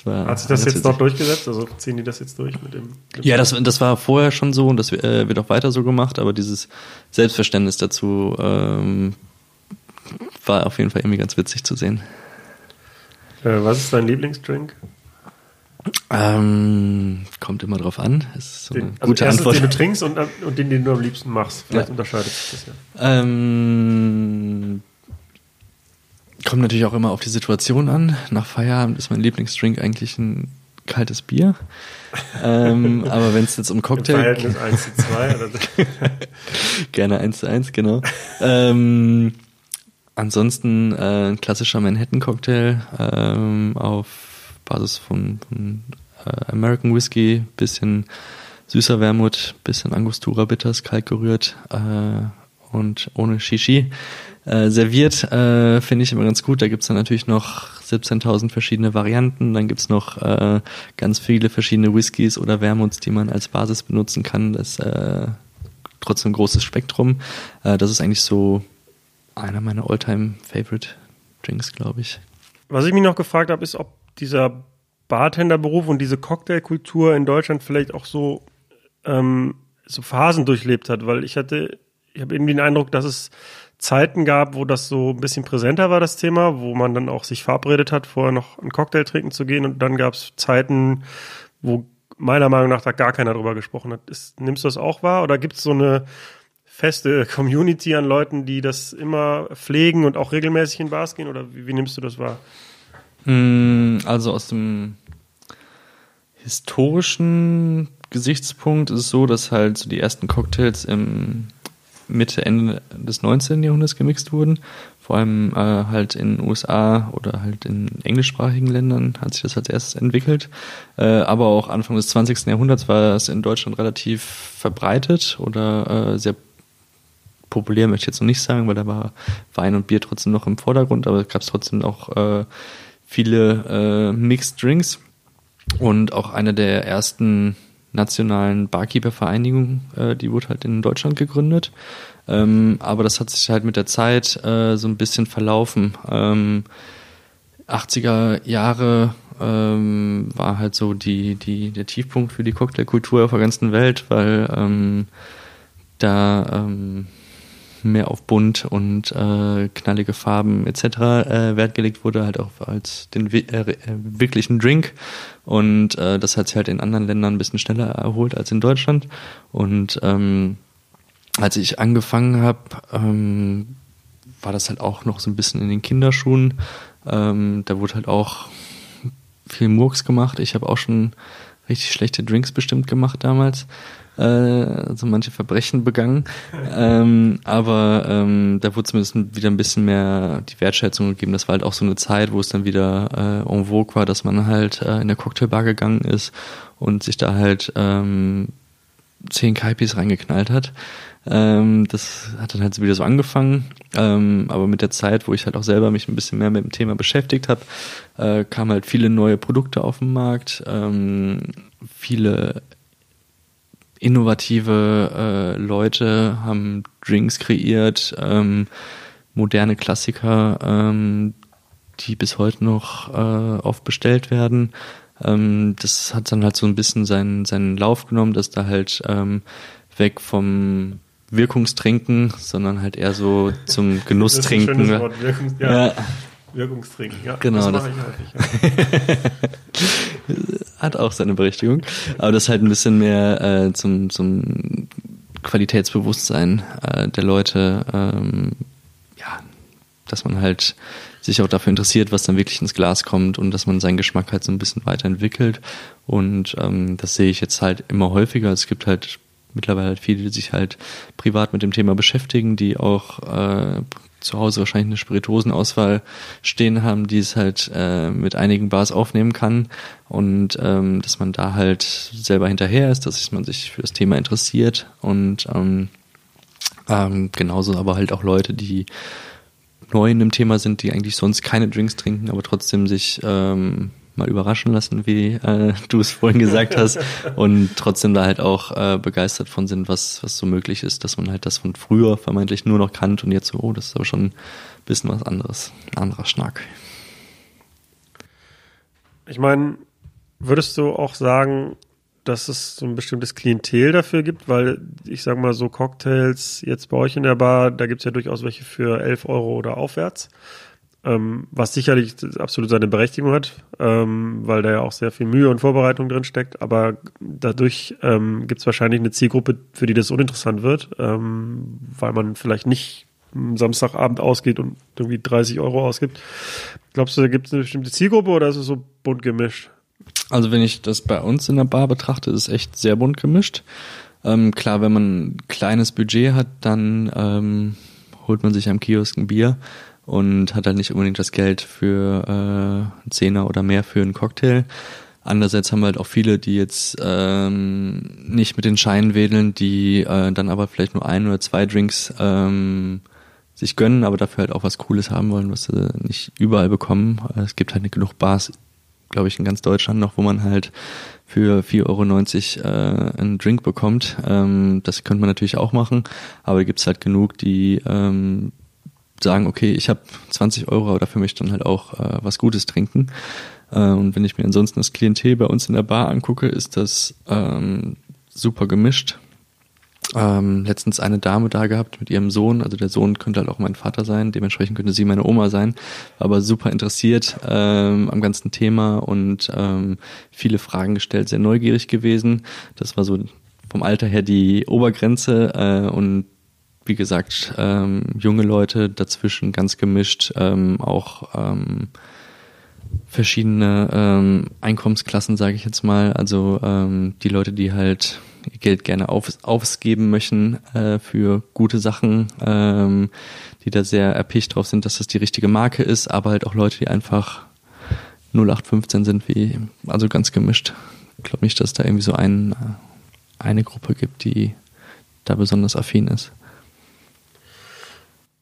Das Hat sich das jetzt noch witzig. durchgesetzt? Also ziehen die das jetzt durch mit dem? Mit Ja, das, das war vorher schon so und das äh, wird auch weiter so gemacht, aber dieses Selbstverständnis dazu ähm, war auf jeden Fall irgendwie ganz witzig zu sehen. Äh, was ist dein Lieblingsdrink? Ähm, kommt immer drauf an. Ist so eine Den, also gute erstens, Antwort. den du trinkst und, und den, den du am liebsten machst. Vielleicht Ja. unterscheidet sich das ja. Ähm, kommt natürlich auch immer auf die Situation an. Nach Feierabend ist mein Lieblingsdrink eigentlich ein kaltes Bier. ähm, aber wenn es jetzt um Im Cocktail Verhältnis 1 zu 2. Oder so. Gerne eins zu eins, genau. ähm, ansonsten äh, ein klassischer Manhattan-Cocktail ähm, auf Basis von, von äh, American Whiskey, bisschen süßer Wermut, bisschen Angostura Bitters, kalt gerührt äh, und ohne Shishi. Äh, serviert äh, finde ich immer ganz gut. Da gibt's dann natürlich noch 17.000 verschiedene Varianten. Dann gibt's noch äh, ganz viele verschiedene Whiskys oder Wermuts, die man als Basis benutzen kann. Das äh, trotzdem ein großes Spektrum. Äh, das ist eigentlich so einer meiner Alltime favorite Drinks, glaube ich. Was ich mich noch gefragt habe, ist, ob dieser Bartenderberuf und diese Cocktailkultur in Deutschland vielleicht auch so, ähm, so Phasen durchlebt hat, weil ich hatte, ich habe irgendwie den Eindruck, dass es Zeiten gab, wo das so ein bisschen präsenter war, das Thema, wo man dann auch sich verabredet hat, vorher noch einen Cocktail trinken zu gehen und dann gab es Zeiten, wo meiner Meinung nach da gar keiner drüber gesprochen hat. Ist, nimmst du das auch wahr oder gibt es so eine feste Community an Leuten, die das immer pflegen und auch regelmäßig in Bars gehen oder wie, wie nimmst du das wahr? Mm, Also aus dem historischen Gesichtspunkt ist es so, dass halt so die ersten Cocktails im Mitte, Ende des 19. Jahrhunderts gemixt wurden. Vor allem äh, halt in den USA oder halt in englischsprachigen Ländern hat sich das als erstes entwickelt. Äh, aber auch Anfang des 20. Jahrhunderts war es in Deutschland relativ verbreitet oder äh, sehr populär, möchte ich jetzt noch nicht sagen, weil da war Wein und Bier trotzdem noch im Vordergrund, aber es gab trotzdem auch äh, viele äh, Mixed Drinks. Und auch eine der ersten nationalen Barkeeper-Vereinigung, äh, die wurde halt in Deutschland gegründet. Ähm, aber das hat sich halt mit der Zeit äh, so ein bisschen verlaufen. Ähm, 80er Jahre ähm, war halt so die, die, der Tiefpunkt für die Cocktailkultur auf der ganzen Welt, weil ähm, da ähm, mehr auf bunt und äh, knallige Farben etc. Äh, Wert gelegt wurde, halt auch als den äh, äh, wirklichen Drink. Und äh, das hat sich halt in anderen Ländern ein bisschen schneller erholt als in Deutschland. Und ähm, als ich angefangen habe, ähm, war das halt auch noch so ein bisschen in den Kinderschuhen. Ähm, da wurde halt auch viel Murks gemacht. Ich habe auch schon richtig schlechte Drinks bestimmt gemacht damals äh, also manche Verbrechen begangen. ähm, aber ähm, da wurde zumindest wieder ein bisschen mehr die Wertschätzung gegeben. Das war halt auch so eine Zeit, wo es dann wieder äh, en vogue war, dass man halt äh, in der Cocktailbar gegangen ist und sich da halt ähm, zehn Kaipis reingeknallt hat. Ähm, das hat dann halt wieder so angefangen. Ähm, aber mit der Zeit, wo ich halt auch selber mich ein bisschen mehr mit dem Thema beschäftigt habe, äh, kamen halt viele neue Produkte auf den Markt, ähm, viele innovative äh, Leute haben Drinks kreiert, ähm, moderne Klassiker, ähm, die bis heute noch äh, oft bestellt werden. Ähm, das hat dann halt so ein bisschen seinen, seinen Lauf genommen, dass da halt ähm, weg vom Wirkungstrinken, sondern halt eher so zum Genusstrinken. Das ist ein schönes Wort, Wirkungs ja. ja. Wirkungstrinken, ja. Genau. Das, das mache ich häufig. Ja. Hat auch seine Berechtigung. Aber das halt ein bisschen mehr äh, zum, zum Qualitätsbewusstsein äh, der Leute, ähm, ja, dass man halt sich auch dafür interessiert, was dann wirklich ins Glas kommt und dass man seinen Geschmack halt so ein bisschen weiterentwickelt. Und ähm, das sehe ich jetzt halt immer häufiger. Es gibt halt mittlerweile halt viele, die sich halt privat mit dem Thema beschäftigen, die auch äh, zu Hause wahrscheinlich eine Spirituosenauswahl stehen haben, die es halt äh, mit einigen Bars aufnehmen kann. Und ähm, dass man da halt selber hinterher ist, dass man sich für das Thema interessiert. Und ähm, ähm, genauso aber halt auch Leute, die neu in dem Thema sind, die eigentlich sonst keine Drinks trinken, aber trotzdem sich ähm, mal überraschen lassen, wie äh, du es vorhin gesagt hast, und trotzdem da halt auch äh, begeistert von sind, was, was so möglich ist, dass man halt das von früher vermeintlich nur noch kannt und jetzt so, oh, das ist aber schon ein bisschen was anderes, ein anderer Schnack. Ich meine, würdest du auch sagen, dass es so ein bestimmtes Klientel dafür gibt, weil ich sag mal so Cocktails jetzt bei euch in der Bar, da gibt's ja durchaus welche für 11 Euro oder aufwärts ähm, was sicherlich absolut seine Berechtigung hat, ähm, weil da ja auch sehr viel Mühe und Vorbereitung drin steckt, aber dadurch ähm, gibt es wahrscheinlich eine Zielgruppe, für die das uninteressant wird, ähm, weil man vielleicht nicht Samstagabend ausgeht und irgendwie 30 Euro ausgibt. Glaubst du, da gibt es eine bestimmte Zielgruppe oder ist es so bunt gemischt? Also wenn ich das bei uns in der Bar betrachte, ist es echt sehr bunt gemischt. Ähm, klar, wenn man ein kleines Budget hat, dann ähm, holt man sich am Kiosk ein Bier und hat halt nicht unbedingt das Geld für äh, Zehner oder mehr für einen Cocktail. Andererseits haben wir halt auch viele, die jetzt ähm, nicht mit den Scheinen wedeln, die äh, dann aber vielleicht nur ein oder zwei Drinks ähm, sich gönnen, aber dafür halt auch was Cooles haben wollen, was sie nicht überall bekommen. Es gibt halt nicht genug Bars, glaube ich, in ganz Deutschland noch, wo man halt für 4,90 Euro äh, einen Drink bekommt. Ähm, das könnte man natürlich auch machen, aber da gibt's halt genug, die ähm, sagen, okay, ich habe 20 Euro, dafür möchte ich dann halt auch äh, was Gutes trinken. Äh, und wenn ich mir ansonsten das Klientel bei uns in der Bar angucke, ist das ähm, super gemischt. Ähm, letztens eine Dame da gehabt mit ihrem Sohn, also der Sohn könnte halt auch mein Vater sein, dementsprechend könnte sie meine Oma sein, aber super interessiert ähm, am ganzen Thema und ähm, viele Fragen gestellt, sehr neugierig gewesen. Das war so vom Alter her die Obergrenze äh, und wie gesagt, ähm, junge Leute dazwischen ganz gemischt, ähm, auch ähm, verschiedene ähm, Einkommensklassen, sage ich jetzt mal. Also ähm, die Leute, die halt ihr Geld gerne auf, ausgeben möchten äh, für gute Sachen, ähm, die da sehr erpicht drauf sind, dass das die richtige Marke ist, aber halt auch Leute, die einfach 0815 sind, wie also ganz gemischt. Ich glaube nicht, dass da irgendwie so ein, äh, eine Gruppe gibt, die da besonders affin ist.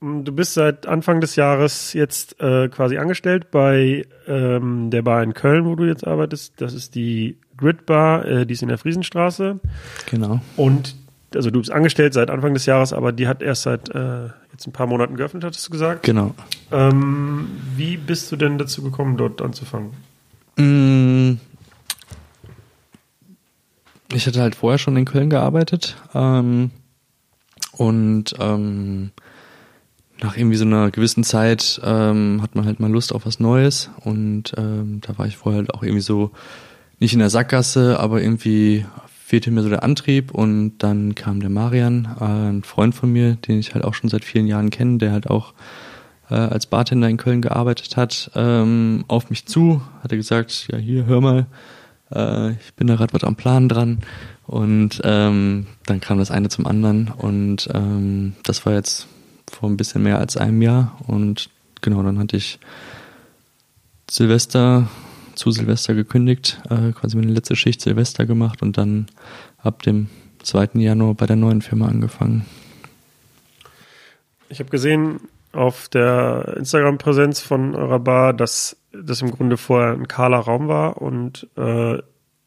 Du bist seit Anfang des Jahres jetzt äh, quasi angestellt bei ähm, der Bar in Köln, wo du jetzt arbeitest. Das ist die Grid Bar, äh, die ist in der Friesenstraße. Genau. Und also du bist angestellt seit Anfang des Jahres, aber die hat erst seit äh, jetzt ein paar Monaten geöffnet, hattest du gesagt. Genau. Ähm, wie bist du denn dazu gekommen, dort anzufangen? Mm. Ich hatte halt vorher schon in Köln gearbeitet ähm, und ähm, nach irgendwie so einer gewissen Zeit ähm, hat man halt mal Lust auf was Neues und ähm, da war ich vorher halt auch irgendwie so nicht in der Sackgasse, aber irgendwie fehlte mir so der Antrieb und dann kam der Marian, äh, ein Freund von mir, den ich halt auch schon seit vielen Jahren kenne, der halt auch äh, als Bartender in Köln gearbeitet hat, ähm, auf mich zu, hatte gesagt, ja hier, hör mal, äh, ich bin da gerade was am Plan dran und ähm, dann kam das eine zum anderen und ähm, das war jetzt vor ein bisschen mehr als einem Jahr. Und genau, dann hatte ich Silvester, zu Silvester gekündigt, äh, quasi meine letzte Schicht Silvester gemacht und dann ab dem 2. Januar bei der neuen Firma angefangen. Ich habe gesehen auf der Instagram-Präsenz von eurer Bar, dass das im Grunde vorher ein kahler Raum war und äh,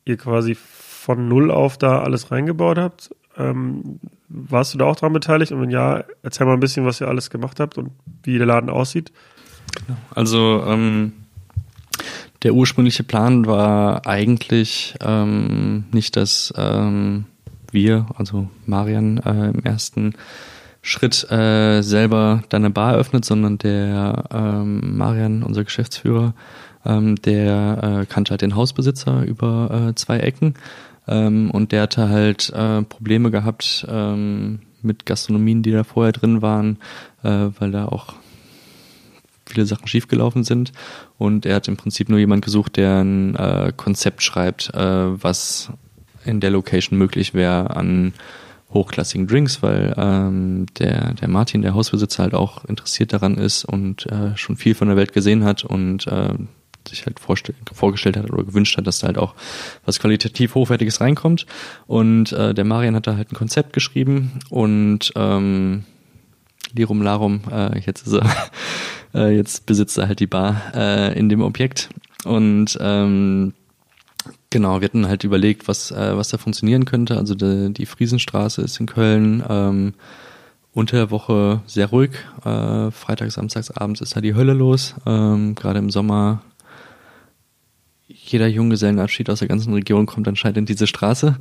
ihr quasi von null auf da alles reingebaut habt. Ähm, warst du da auch dran beteiligt? Und wenn ja, erzähl mal ein bisschen, was ihr alles gemacht habt und wie der Laden aussieht. Also ähm, der ursprüngliche Plan war eigentlich ähm, nicht, dass ähm, wir, also Marian, äh, im ersten Schritt äh, selber dann eine Bar eröffnet, sondern der ähm, Marian, unser Geschäftsführer, ähm, der äh, kannte halt den Hausbesitzer über äh, zwei Ecken ähm, und der hatte halt äh, Probleme gehabt ähm, mit Gastronomien, die da vorher drin waren, äh, weil da auch viele Sachen schiefgelaufen sind. Und er hat im Prinzip nur jemand gesucht, der ein äh, Konzept schreibt, äh, was in der Location möglich wäre an hochklassigen Drinks, weil ähm, der, der Martin, der Hausbesitzer, halt auch interessiert daran ist und äh, schon viel von der Welt gesehen hat und äh, sich halt vorgestellt hat oder gewünscht hat, dass da halt auch was qualitativ Hochwertiges reinkommt. Und äh, der Marian hat da halt ein Konzept geschrieben und ähm, Lirum Larum, äh, jetzt ist er, äh, jetzt besitzt er halt die Bar äh, in dem Objekt. Und ähm, genau, wir hatten halt überlegt, was, äh, was da funktionieren könnte. Also die, die Friesenstraße ist in Köln. Ähm, unter der Woche sehr ruhig. Äh, Freitag, Samstags, abends ist da die Hölle los. Ähm, Gerade im Sommer jeder Junggesellenabschied aus der ganzen Region kommt anscheinend in diese Straße.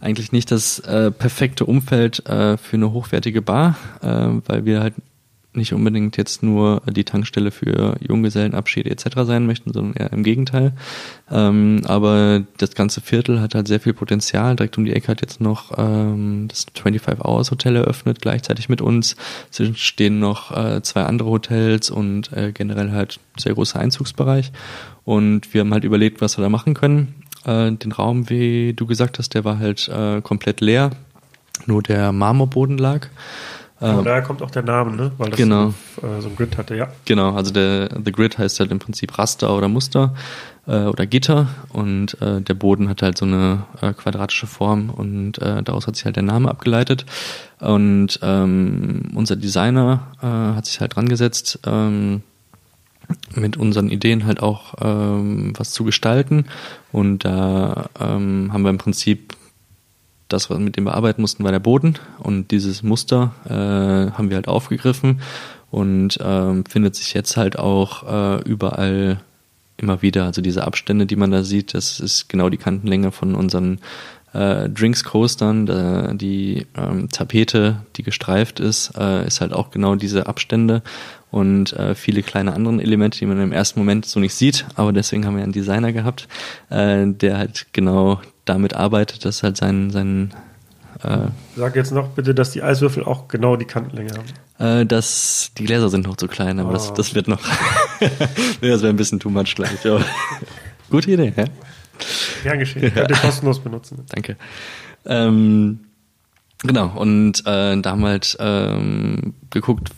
Eigentlich nicht das äh, perfekte Umfeld äh, für eine hochwertige Bar, äh, weil wir halt nicht unbedingt jetzt nur die Tankstelle für Junggesellenabschiede etc. sein möchten, sondern eher im Gegenteil. Ähm, aber das ganze Viertel hat halt sehr viel Potenzial. Direkt um die Ecke hat jetzt noch ähm, das 25 Hours Hotel eröffnet, gleichzeitig mit uns. Es stehen noch äh, zwei andere Hotels und äh, generell halt sehr großer Einzugsbereich. Und wir haben halt überlegt, was wir da machen können. Äh, den Raum, wie du gesagt hast, der war halt äh, komplett leer. Nur der Marmorboden lag. Und ähm, daher kommt auch der Name, ne? Weil das genau. so, äh, so ein Grid hatte, ja. Genau, also der The Grid heißt halt im Prinzip Raster oder Muster äh, oder Gitter und äh, der Boden hat halt so eine äh, quadratische Form und äh, daraus hat sich halt der Name abgeleitet. Und ähm, unser Designer äh, hat sich halt dran gesetzt, ähm, mit unseren Ideen halt auch ähm, was zu gestalten. Und da ähm, haben wir im Prinzip das, was mit dem wir arbeiten mussten, war der Boden. Und dieses Muster äh, haben wir halt aufgegriffen und ähm, findet sich jetzt halt auch äh, überall immer wieder. Also diese Abstände, die man da sieht, das ist genau die Kantenlänge von unseren äh, Drinks Coastern. Da, die ähm, Tapete, die gestreift ist, äh, ist halt auch genau diese Abstände und äh, viele kleine andere Elemente, die man im ersten Moment so nicht sieht. Aber deswegen haben wir einen Designer gehabt, äh, der halt genau damit arbeitet, dass halt sein, sein äh, Sag jetzt noch bitte, dass die Eiswürfel auch genau die Kantenlänge haben. Äh, dass die Gläser sind noch zu klein, aber oh. das, das wird noch. das wäre ein bisschen too much gleich. Gute Idee, ja? Gern geschehen. Könnt ihr kostenlos benutzen. Danke. Ähm, genau, und äh, da haben wir halt ähm, geguckt,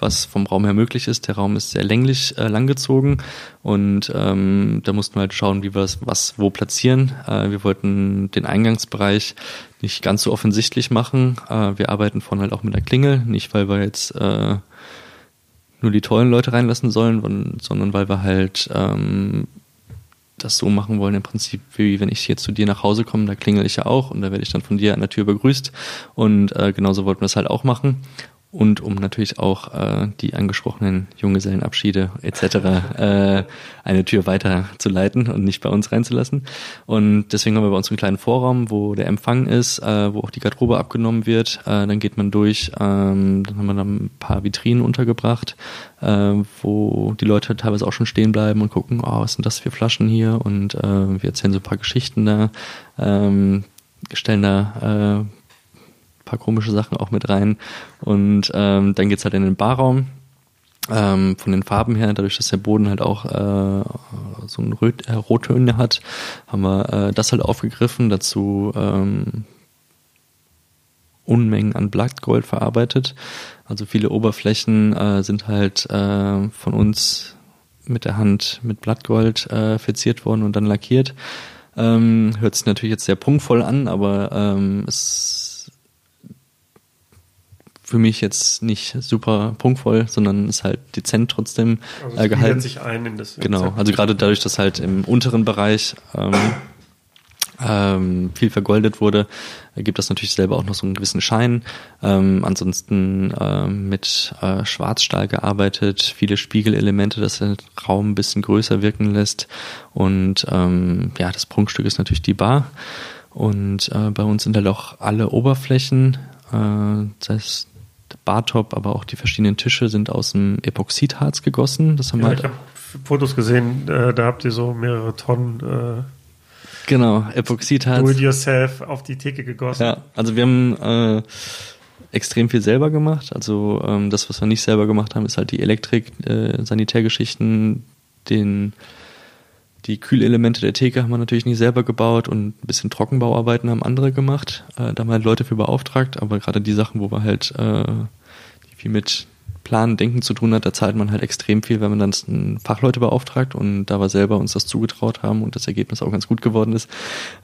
was vom Raum her möglich ist. Der Raum ist sehr länglich äh, langgezogen und ähm, da mussten wir halt schauen, wie wir es was wo platzieren. Äh, wir wollten den Eingangsbereich nicht ganz so offensichtlich machen. Äh, wir arbeiten vorne halt auch mit der Klingel, nicht weil wir jetzt äh, nur die tollen Leute reinlassen sollen, sondern weil wir halt ähm, das so machen wollen, im Prinzip, wie wenn ich jetzt zu dir nach Hause komme, da klingel ich ja auch und da werde ich dann von dir an der Tür begrüßt. Und äh, genauso wollten wir es halt auch machen und um natürlich auch äh, die angesprochenen Junggesellenabschiede etc. äh, eine Tür weiter zu leiten und nicht bei uns reinzulassen. Und deswegen haben wir bei uns einen kleinen Vorraum, wo der Empfang ist, äh, wo auch die Garderobe abgenommen wird. Äh, dann geht man durch, ähm, dann haben wir dann ein paar Vitrinen untergebracht, äh, wo die Leute teilweise auch schon stehen bleiben und gucken, oh, was sind das für Flaschen hier? Und äh, wir erzählen so ein paar Geschichten da, ähm, stellen da äh, paar komische Sachen auch mit rein. Und ähm, dann geht's halt in den Barraum. Ähm, von den Farben her, dadurch, dass der Boden halt auch äh, so ein Rot äh, Rottöne hat, haben wir äh, das halt aufgegriffen. Dazu ähm, Unmengen an Blattgold verarbeitet. Also viele Oberflächen äh, sind halt äh, von uns mit der Hand mit Blattgold äh, verziert worden und dann lackiert. Ähm, hört sich natürlich jetzt sehr prunkvoll an, aber ähm, es für mich jetzt nicht super punktvoll, sondern ist halt dezent trotzdem Also äh, es gehalten. sich ein in das Genau, also gerade dadurch, dass halt im unteren Bereich ähm, ähm, viel vergoldet wurde, gibt das natürlich selber auch noch so einen gewissen Schein. Ähm, ansonsten ähm, mit äh, Schwarzstahl gearbeitet, viele Spiegelelemente, das den Raum ein bisschen größer wirken lässt. Und ähm, ja, das Prunkstück ist natürlich die Bar. Und äh, bei uns sind halt auch alle Oberflächen, äh, das heißt der Bartop, aber auch die verschiedenen Tische sind aus dem Epoxidharz gegossen. Das haben wir Ja, halt ich habe Fotos gesehen, äh, da habt ihr so mehrere Tonnen äh, genau Epoxidharz. Do-it-yourself auf die Theke gegossen. Ja, also wir haben äh, extrem viel selber gemacht. Also ähm, das, was wir nicht selber gemacht haben, ist halt die Elektrik, äh, Sanitärgeschichten, den die Kühlelemente der Theke haben wir natürlich nicht selber gebaut und ein bisschen Trockenbauarbeiten haben andere gemacht. Äh, da haben wir halt Leute für beauftragt, aber gerade die Sachen, wo wir halt äh, die viel mit Planen, Denken zu tun hat, da zahlt man halt extrem viel, wenn man dann Fachleute beauftragt und da wir selber uns das zugetraut haben und das Ergebnis auch ganz gut geworden ist,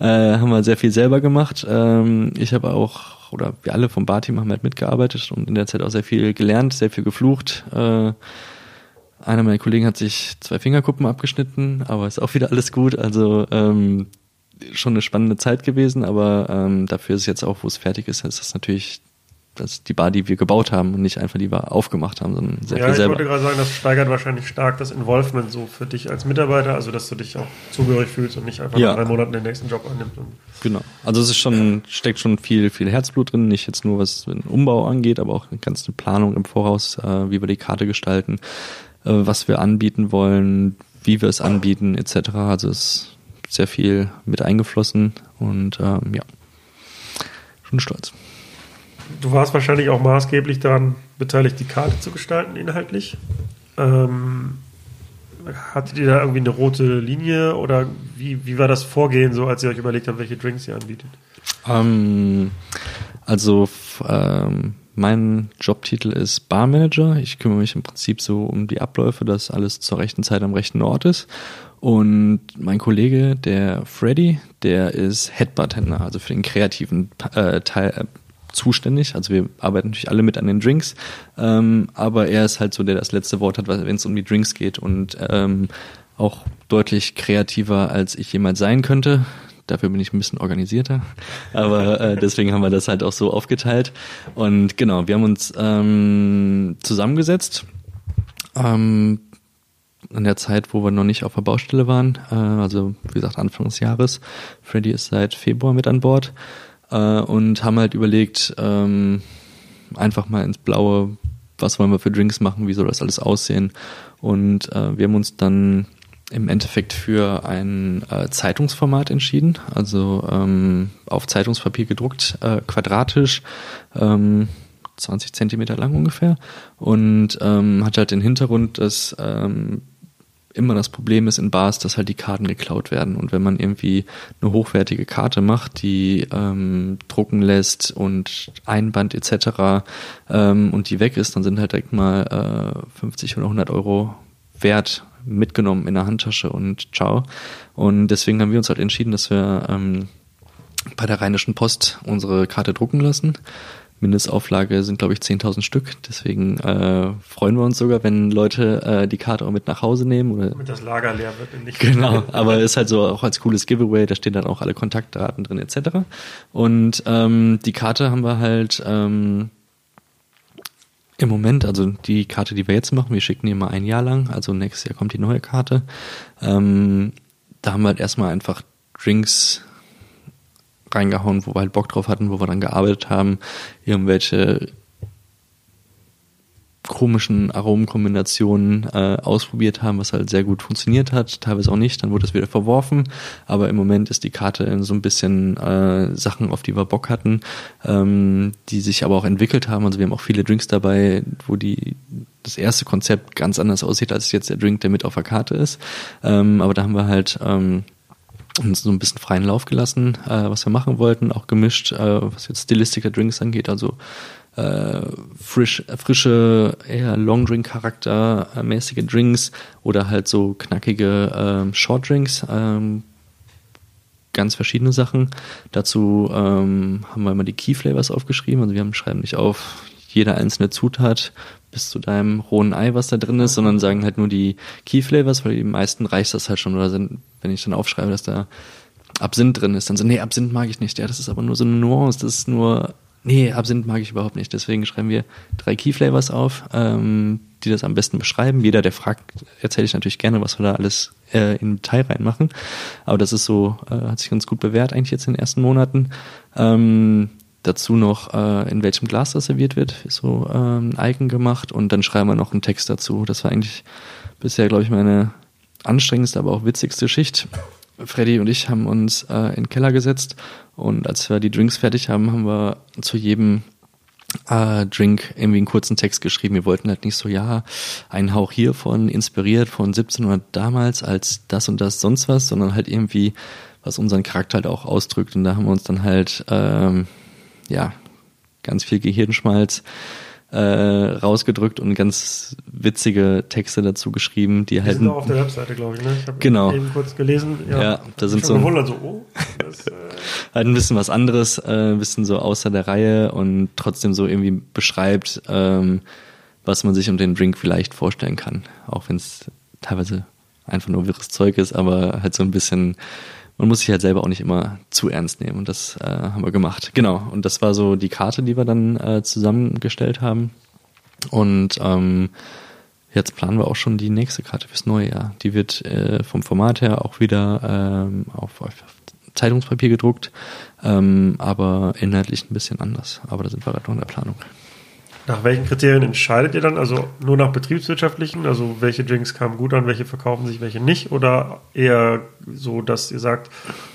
äh, haben wir sehr viel selber gemacht. Ähm, ich habe auch, oder wir alle vom Barteam haben halt mitgearbeitet und in der Zeit auch sehr viel gelernt, sehr viel geflucht. Äh, einer meiner Kollegen hat sich zwei Fingerkuppen abgeschnitten, aber ist auch wieder alles gut. Also ähm, schon eine spannende Zeit gewesen, aber ähm, dafür ist es jetzt auch, wo es fertig ist, ist das natürlich das die Bar, die wir gebaut haben und nicht einfach die wir aufgemacht haben, sondern sehr ja, viel ich selber. wollte gerade sagen, das steigert wahrscheinlich stark das Involvement so für dich als Mitarbeiter, also dass du dich auch zugehörig fühlst und nicht einfach Ja. nach drei Monaten den nächsten Job annimmst. Genau. Also es ist schon, steckt schon viel, viel Herzblut drin, nicht jetzt nur was den Umbau angeht, aber auch eine ganze Planung im Voraus, äh, wie wir die Karte gestalten, was wir anbieten wollen, wie wir es anbieten, etc. Also es ist sehr viel mit eingeflossen und ähm, ja, schon stolz. du warst wahrscheinlich auch maßgeblich daran beteiligt, die Karte zu gestalten, inhaltlich. Ähm, hattet ihr da irgendwie eine rote Linie oder wie, wie war das Vorgehen, so als ihr euch überlegt habt, welche Drinks ihr anbietet? Ähm, also ähm, mein Jobtitel ist Barmanager. Ich kümmere mich im Prinzip so um die Abläufe, dass alles zur rechten Zeit am rechten Ort ist. Und mein Kollege, der Freddy, der ist Head Bartender, also für den kreativen äh, Teil äh, zuständig. Also wir arbeiten natürlich alle mit an den Drinks, ähm, aber er ist halt so, der das letzte Wort hat, wenn es um die Drinks geht und ähm, auch deutlich kreativer, als ich jemals sein könnte. Dafür bin ich ein bisschen organisierter, aber äh, deswegen haben wir das halt auch so aufgeteilt. Und genau, wir haben uns ähm, zusammengesetzt. Ähm, in der Zeit, wo wir noch nicht auf der Baustelle waren, äh, also wie gesagt Anfang des Jahres. Freddy ist seit Februar mit an Bord äh, und haben halt überlegt, ähm, einfach mal ins Blaue, was wollen wir für Drinks machen, wie soll das alles aussehen. Und äh, wir haben uns dann im Endeffekt für ein äh, Zeitungsformat entschieden, also ähm, auf Zeitungspapier gedruckt, äh, quadratisch, ähm, 20 Zentimeter lang ungefähr und ähm, hat halt den Hintergrund, dass ähm, immer das Problem ist in Bars, dass halt die Karten geklaut werden. Und wenn man irgendwie eine hochwertige Karte macht, die ähm, drucken lässt und Einband etc. Ähm, und die weg ist, dann sind halt direkt mal äh, 50 oder 100 Euro wert mitgenommen in der Handtasche und ciao. Und deswegen haben wir uns halt entschieden, dass wir ähm, bei der Rheinischen Post unsere Karte drucken lassen. Mindestauflage sind, glaube ich, 10.000 Stück. Deswegen äh, freuen wir uns sogar, wenn Leute äh, die Karte auch mit nach Hause nehmen. Oder Damit das Lager leer wird. Nicht genau, aber ist halt so auch als cooles Giveaway. Da stehen dann auch alle Kontaktdaten drin etc. Und ähm, die Karte haben wir halt ähm, im Moment, also die Karte, die wir jetzt machen, wir schicken die immer ein Jahr lang. Also nächstes Jahr kommt die neue Karte. Ähm, da haben wir halt erstmal einfach Drinks reingehauen, wo wir halt Bock drauf hatten, wo wir dann gearbeitet haben, irgendwelche komischen Aromenkombinationen äh, ausprobiert haben, was halt sehr gut funktioniert hat, teilweise auch nicht, dann wurde es wieder verworfen, aber im Moment ist die Karte in so ein bisschen äh, Sachen, auf die wir Bock hatten, ähm, die sich aber auch entwickelt haben, also wir haben auch viele Drinks dabei, wo die das erste Konzept ganz anders aussieht, als jetzt der Drink, der mit auf der Karte ist, ähm, aber da haben wir halt ähm, uns so ein bisschen freien Lauf gelassen, äh, was wir machen wollten, auch gemischt, äh, was jetzt Stilistik der Drinks angeht, also äh, frisch, frische, eher Long-Drink-Charakter, äh, Drinks oder halt so knackige ähm, Short-Drinks, ähm, ganz verschiedene Sachen. Dazu ähm, haben wir immer die Key-Flavors aufgeschrieben, also wir haben, schreiben nicht auf jede einzelne Zutat bis zu deinem rohen Ei, was da drin ist, sondern sagen halt nur die Key Flavors, weil die meisten reicht das halt schon. Oder sind, wenn ich dann aufschreibe, dass da Absinth drin ist, dann so, nee, Absinth mag ich nicht. Ja, das ist aber nur so eine Nuance, das ist nur, nee, Absinth mag ich überhaupt nicht. Deswegen schreiben wir drei Key Flavors auf, ähm, die das am besten beschreiben. Jeder, der fragt, erzähle ich natürlich gerne, was wir da alles äh, in Detail reinmachen. Aber das ist so, äh, hat sich ganz gut bewährt eigentlich jetzt in den ersten Monaten. Ähm, dazu noch, äh, in welchem Glas das serviert wird, ist so ähm, Icon gemacht und dann schreiben wir noch einen Text dazu. Das war eigentlich bisher, glaube ich, meine anstrengendste, aber auch witzigste Schicht. Freddy und ich haben uns äh, in den Keller gesetzt und als wir die Drinks fertig haben, haben wir zu jedem äh, Drink irgendwie einen kurzen Text geschrieben. Wir wollten halt nicht so, ja, einen Hauch hiervon, inspiriert von 1700 damals als das und das sonst was, sondern halt irgendwie, was unseren Charakter halt auch ausdrückt. Und da haben wir uns dann halt ähm, ja, ganz viel Gehirnschmalz äh, rausgedrückt und ganz witzige Texte dazu geschrieben, die, Die halt. sind auch auf der Webseite, glaube ich. Ne? Ich habe Genau. eben kurz gelesen. Ja, Ja, da sind so- gewundert, so, oh, das, äh, halt ein bisschen was anderes, äh, ein bisschen so außer der Reihe und trotzdem so irgendwie beschreibt, ähm, was man sich um den Drink vielleicht vorstellen kann. Auch wenn es teilweise einfach nur wirres Zeug ist, aber halt so ein bisschen, man muss sich halt selber auch nicht immer zu ernst nehmen und das äh, haben wir gemacht. Genau, und das war so die Karte, die wir dann äh, zusammengestellt haben. Und ähm, Jetzt planen wir auch schon die nächste Karte fürs neue Jahr. Die wird äh, vom Format her auch wieder ähm, auf, auf Zeitungspapier gedruckt, ähm, aber inhaltlich ein bisschen anders. Aber da sind wir gerade noch in der Planung. Nach welchen Kriterien entscheidet ihr dann? Also nur nach betriebswirtschaftlichen? Also welche Drinks kamen gut an, welche verkaufen sich, welche nicht? Oder eher so, dass ihr sagt,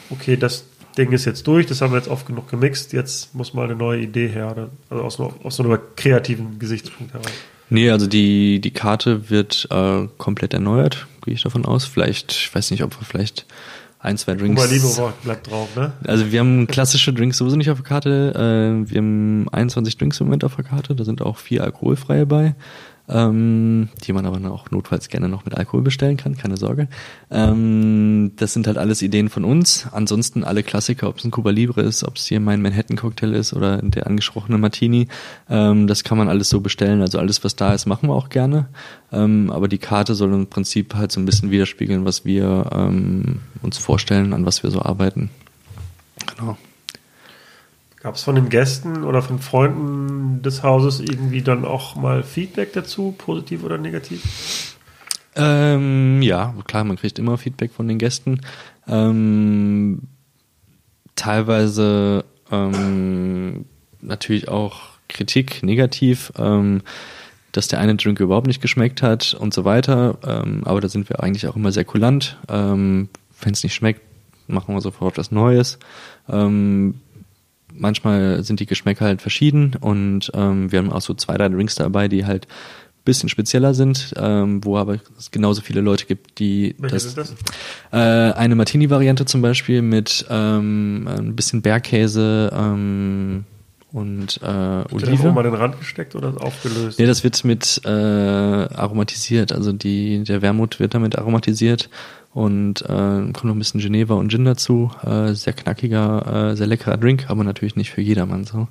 okay, das Ding ist jetzt durch, das haben wir jetzt oft genug gemixt, jetzt muss mal eine neue Idee her. Oder, also aus, aus so einem kreativen Gesichtspunkt heraus. Nee, also die, die Karte wird äh, komplett erneuert, gehe ich davon aus. Vielleicht, ich weiß nicht, ob wir vielleicht ein, zwei Drinks. Cuba Libre bleibt drauf, ne? Also wir haben klassische Drinks sowieso nicht auf der Karte. Äh, wir haben 21 Drinks im Moment auf der Karte. Da sind auch vier alkoholfreie bei, ähm, die man aber auch notfalls gerne noch mit Alkohol bestellen kann, keine Sorge. Ähm, das sind halt alles Ideen von uns. Ansonsten alle Klassiker, ob es ein Cuba Libre ist, ob es hier mein Manhattan Cocktail ist oder der angesprochene Martini. Ähm, das kann man alles so bestellen. Also alles, was da ist, machen wir auch gerne. Ähm, aber die Karte soll im Prinzip halt so ein bisschen widerspiegeln, was wir ähm, uns vorstellen, an was wir so arbeiten. Genau. Gab es von den Gästen oder von Freunden des Hauses irgendwie dann auch mal Feedback dazu, positiv oder negativ? Ähm, ja, klar, man kriegt immer Feedback von den Gästen. Ähm, teilweise ähm, natürlich auch Kritik, negativ, ähm, dass der eine Drink überhaupt nicht geschmeckt hat und so weiter. Ähm, aber da sind wir eigentlich auch immer sehr kulant. Ähm, Wenn es nicht schmeckt, machen wir sofort was Neues. Ähm, manchmal sind die Geschmäcker halt verschieden und ähm, wir haben auch so zwei, drei Drinks dabei, die halt bisschen spezieller sind, ähm, wo aber es genauso viele Leute gibt, die Welche das, sind das? Äh, eine Martini-Variante zum Beispiel mit ähm, ein bisschen Bergkäse ähm, und äh, Wird der Olive. oben an den Rand gesteckt oder aufgelöst? Nee, das wird mit äh, aromatisiert. Also die, der Wermut wird damit aromatisiert und äh, kommt noch ein bisschen Geneva und Gin dazu. Äh, sehr knackiger, äh, sehr leckerer Drink, aber natürlich nicht für jedermann so.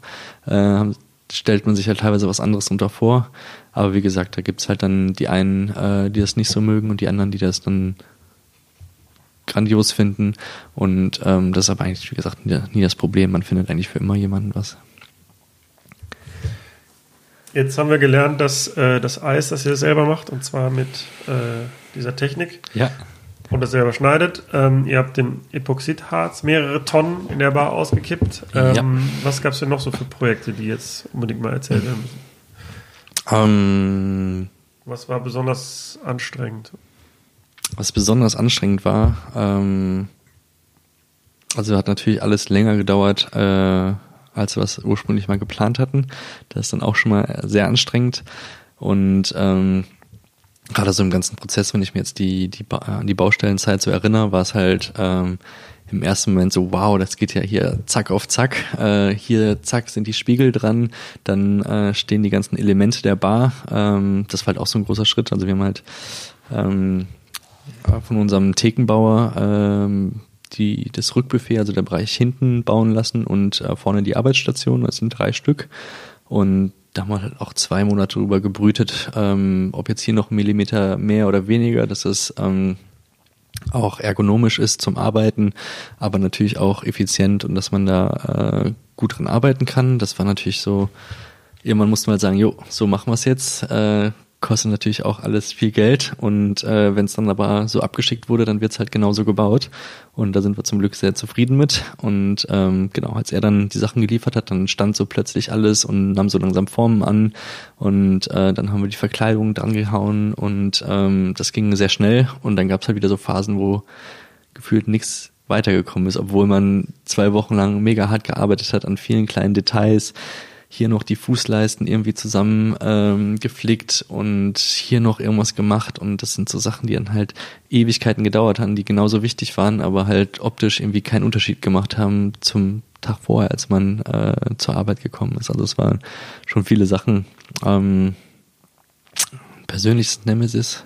Äh, stellt man sich halt teilweise was anderes unter vor. Aber wie gesagt, da gibt's halt dann die einen, äh, die das nicht so mögen und die anderen, die das dann grandios finden. Und ähm, das ist aber eigentlich, wie gesagt, nie, nie das Problem. Man findet eigentlich für immer jemanden was. Jetzt haben wir gelernt, dass äh, das Eis, das ihr selber macht, und zwar mit äh, dieser Technik Ja. Und das selber schneidet. Ähm, ihr habt den Epoxidharz mehrere Tonnen in der Bar ausgekippt. Ähm, Ja. Was gab es denn noch so für Projekte, die jetzt unbedingt mal erzählt werden müssen? Ähm, Was war besonders anstrengend? Was besonders anstrengend war, ähm, also hat natürlich alles länger gedauert, äh, als wir es ursprünglich mal geplant hatten. Das ist dann auch schon mal sehr anstrengend. Und ähm, gerade so im ganzen Prozess, wenn ich mir jetzt die, die, ba die Baustellenzeit so erinnere, war es halt ähm, im ersten Moment so, wow, das geht ja hier zack auf zack. Äh, hier zack sind die Spiegel dran, dann äh, stehen die ganzen Elemente der Bar. Ähm, das war halt auch so ein großer Schritt. Also wir haben halt ähm, äh, von unserem Thekenbauer ähm, die, das Rückbuffet, also der Bereich hinten bauen lassen und äh, vorne die Arbeitsstation, das sind drei Stück. Und da haben wir halt auch zwei Monate drüber gebrütet, ähm, ob jetzt hier noch ein Millimeter mehr oder weniger, dass es ähm, auch ergonomisch ist zum Arbeiten, aber natürlich auch effizient und dass man da äh, gut dran arbeiten kann. Das war natürlich so, irgendwann musste man halt sagen, jo, so machen wir es jetzt. Äh, kostet natürlich auch alles viel Geld. Und äh, wenn es dann aber so abgeschickt wurde, dann wird's halt genauso gebaut. Und da sind wir zum Glück sehr zufrieden mit. Und ähm, genau, als er dann die Sachen geliefert hat, dann stand so plötzlich alles und nahm so langsam Formen an. Und äh, dann haben wir die Verkleidung dran gehauen. Und ähm, das ging sehr schnell. Und dann gab's halt wieder so Phasen, wo gefühlt nichts weitergekommen ist, obwohl man zwei Wochen lang mega hart gearbeitet hat an vielen kleinen Details, hier noch die Fußleisten irgendwie zusammen ähm, geflickt und hier noch irgendwas gemacht und das sind so Sachen, die dann halt Ewigkeiten gedauert haben, die genauso wichtig waren, aber halt optisch irgendwie keinen Unterschied gemacht haben zum Tag vorher, als man äh, zur Arbeit gekommen ist. Also es waren schon viele Sachen. Ähm, persönliches Nemesis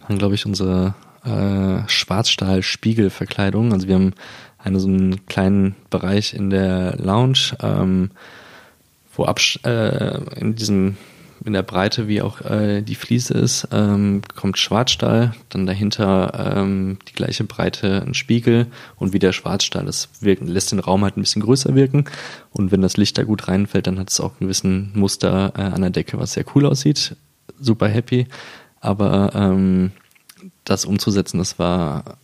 waren, glaube ich, unsere äh, Schwarzstahl-Spiegelverkleidung. Also wir haben eine, so einen kleinen Bereich in der Lounge, ähm, wo absch äh, in diesem in der Breite wie auch äh, die Fliese ist, ähm, kommt Schwarzstahl, dann dahinter ähm, die gleiche Breite ein Spiegel und wieder Schwarzstahl. Das wirken, lässt den Raum halt ein bisschen größer wirken und wenn das Licht da gut reinfällt, dann hat es auch einen gewissen Muster äh, an der Decke, was sehr cool aussieht. Super happy, aber ähm, das umzusetzen, das war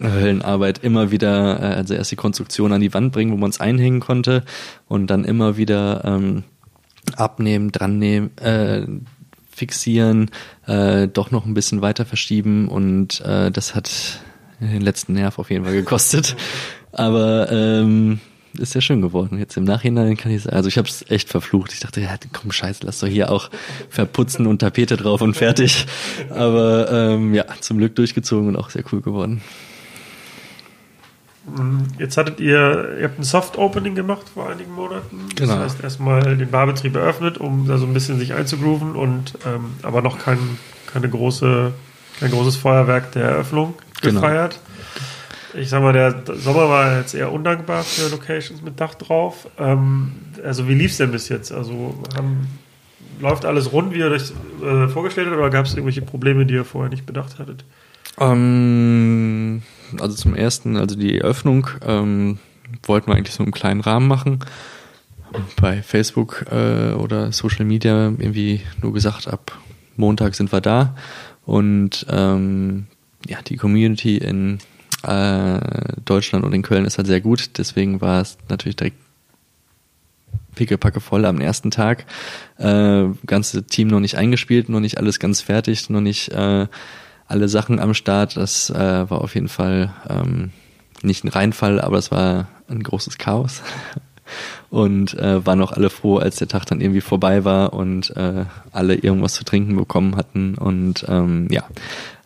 Höllenarbeit immer wieder, äh, also erst die Konstruktion an die Wand bringen, wo man es einhängen konnte und dann immer wieder ähm, abnehmen, dran nehmen, äh, fixieren, äh, doch noch ein bisschen weiter verschieben und äh, das hat den letzten Nerv auf jeden Fall gekostet. Aber ähm, ist ja schön geworden. Jetzt im Nachhinein kann ich sagen, also ich habe es echt verflucht. Ich dachte, ja, komm, scheiße, lass doch hier auch verputzen und Tapete drauf und fertig. Aber ähm, ja, zum Glück durchgezogen und auch sehr cool geworden. Jetzt hattet ihr, ihr habt ein Soft Opening gemacht vor einigen Monaten. Genau. Das heißt, erstmal den Barbetrieb eröffnet, um da so ein bisschen sich einzugrooven und ähm, aber noch kein, keine große, kein großes Feuerwerk der Eröffnung Genau. gefeiert. Ich sag mal, der Sommer war jetzt eher undankbar für Locations mit Dach drauf. Ähm, also wie lief's denn bis jetzt? Also haben, läuft alles rund, wie ihr euch äh, vorgestellt habt, oder gab es irgendwelche Probleme, die ihr vorher nicht bedacht hattet? Ähm, also zum ersten, also die Eröffnung ähm, wollten wir eigentlich so einen kleinen Rahmen machen. Bei Facebook äh, oder Social Media irgendwie nur gesagt, ab Montag sind wir da. Und ähm, ja, die Community in äh, Deutschland und in Köln ist halt sehr gut. Deswegen war es natürlich direkt pickepacke voll am ersten Tag. Äh, ganze Team noch nicht eingespielt, noch nicht alles ganz fertig, noch nicht äh, alle Sachen am Start. Das äh, war auf jeden Fall ähm, nicht ein Reinfall, aber es war ein großes Chaos. Und äh, waren auch alle froh, als der Tag dann irgendwie vorbei war und äh, alle irgendwas zu trinken bekommen hatten. Und ähm, ja,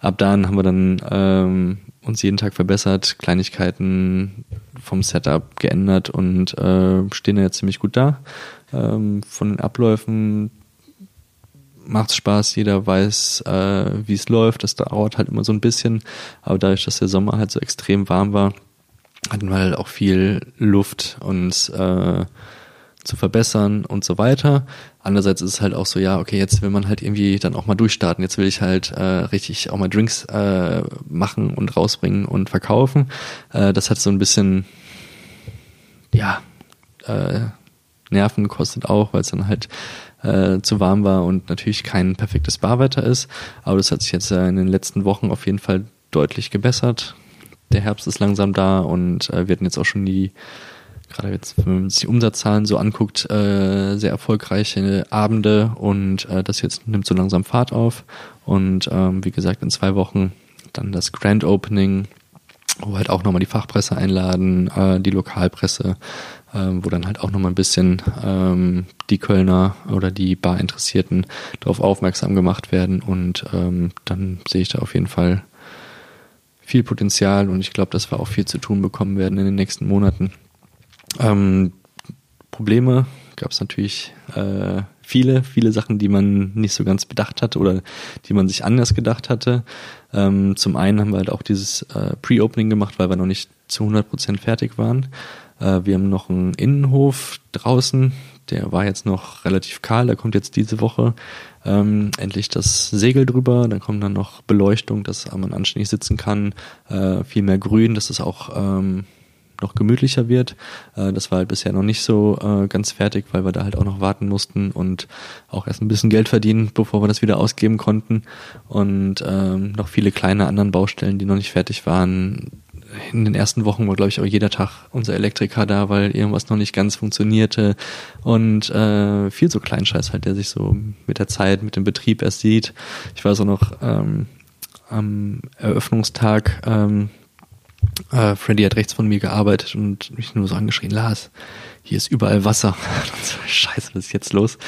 ab dann haben wir dann ähm, uns jeden Tag verbessert, Kleinigkeiten vom Setup geändert und äh, stehen jetzt ziemlich gut da. Ähm, von den Abläufen macht's Spaß, jeder weiß, äh, wie es läuft. Das dauert halt immer so ein bisschen, aber dadurch, dass der Sommer halt so extrem warm war, hatten wir halt auch viel Luft, uns äh, zu verbessern und so weiter. Andererseits ist es halt auch so, ja, okay, jetzt will man halt irgendwie dann auch mal durchstarten. Jetzt will ich halt äh, richtig auch mal Drinks äh, machen und rausbringen und verkaufen. Äh, das hat so ein bisschen, ja, äh, Nerven kostet auch, weil es dann halt äh, zu warm war und natürlich kein perfektes Barwetter ist. Aber das hat sich jetzt äh, in den letzten Wochen auf jeden Fall deutlich gebessert. Der Herbst ist langsam da und äh, wir hatten jetzt auch schon die gerade jetzt, wenn man sich die Umsatzzahlen so anguckt, äh, sehr erfolgreiche Abende und äh, das jetzt nimmt so langsam Fahrt auf. Und ähm, wie gesagt, in zwei Wochen dann das Grand Opening, wo halt auch nochmal die Fachpresse einladen, äh, die Lokalpresse, äh, wo dann halt auch nochmal ein bisschen ähm, die Kölner oder die Bar-Interessierten darauf aufmerksam gemacht werden. Und ähm, dann sehe ich da auf jeden Fall viel Potenzial und ich glaube, dass wir auch viel zu tun bekommen werden in den nächsten Monaten. Ähm, Probleme gab es natürlich äh, viele, viele Sachen, die man nicht so ganz bedacht hatte oder die man sich anders gedacht hatte. Ähm, zum einen haben wir halt auch dieses äh, Pre-Opening gemacht, weil wir noch nicht zu 100 Prozent fertig waren. Äh, wir haben noch einen Innenhof draußen, der war jetzt noch relativ kahl, da kommt jetzt diese Woche ähm, endlich das Segel drüber, dann kommt dann noch Beleuchtung, dass man anständig sitzen kann, äh, viel mehr Grün, dass es auch ähm, noch gemütlicher wird. Äh, das war halt bisher noch nicht so äh, ganz fertig, weil wir da halt auch noch warten mussten und auch erst ein bisschen Geld verdienen, bevor wir das wieder ausgeben konnten. Und ähm, noch viele kleine anderen Baustellen, die noch nicht fertig waren. In den ersten Wochen war, glaube ich, auch jeder Tag unser Elektriker da, weil irgendwas noch nicht ganz funktionierte. Und äh, viel so Kleinscheiß halt, der sich so mit der Zeit, mit dem Betrieb erst sieht. Ich weiß auch noch, ähm, am Eröffnungstag ähm, äh, Freddy hat rechts von mir gearbeitet und mich nur so angeschrien, Lars, hier ist überall Wasser. so, Scheiße, was ist jetzt los?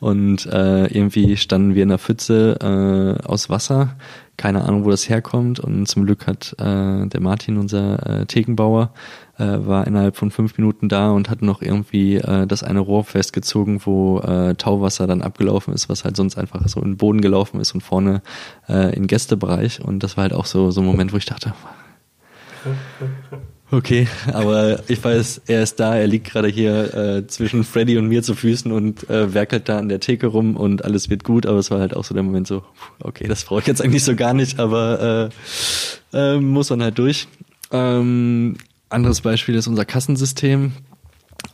Und äh, irgendwie standen wir in der Pfütze äh, aus Wasser. Keine Ahnung, wo das herkommt. Und zum Glück hat äh, der Martin, unser äh, Thekenbauer, äh, war innerhalb von fünf Minuten da und hat noch irgendwie äh, das eine Rohr festgezogen, wo äh, Tauwasser dann abgelaufen ist, was halt sonst einfach so in den Boden gelaufen ist und vorne äh, in Gästebereich. Und das war halt auch so, so ein Moment, wo ich dachte, Okay, aber ich weiß, er ist da, er liegt gerade hier äh, zwischen Freddy und mir zu Füßen und äh, werkelt da an der Theke rum und alles wird gut, aber es war halt auch so der Moment so, okay, das brauche ich jetzt eigentlich so gar nicht, aber äh, äh, muss man halt durch. Ähm, anderes Beispiel ist unser Kassensystem.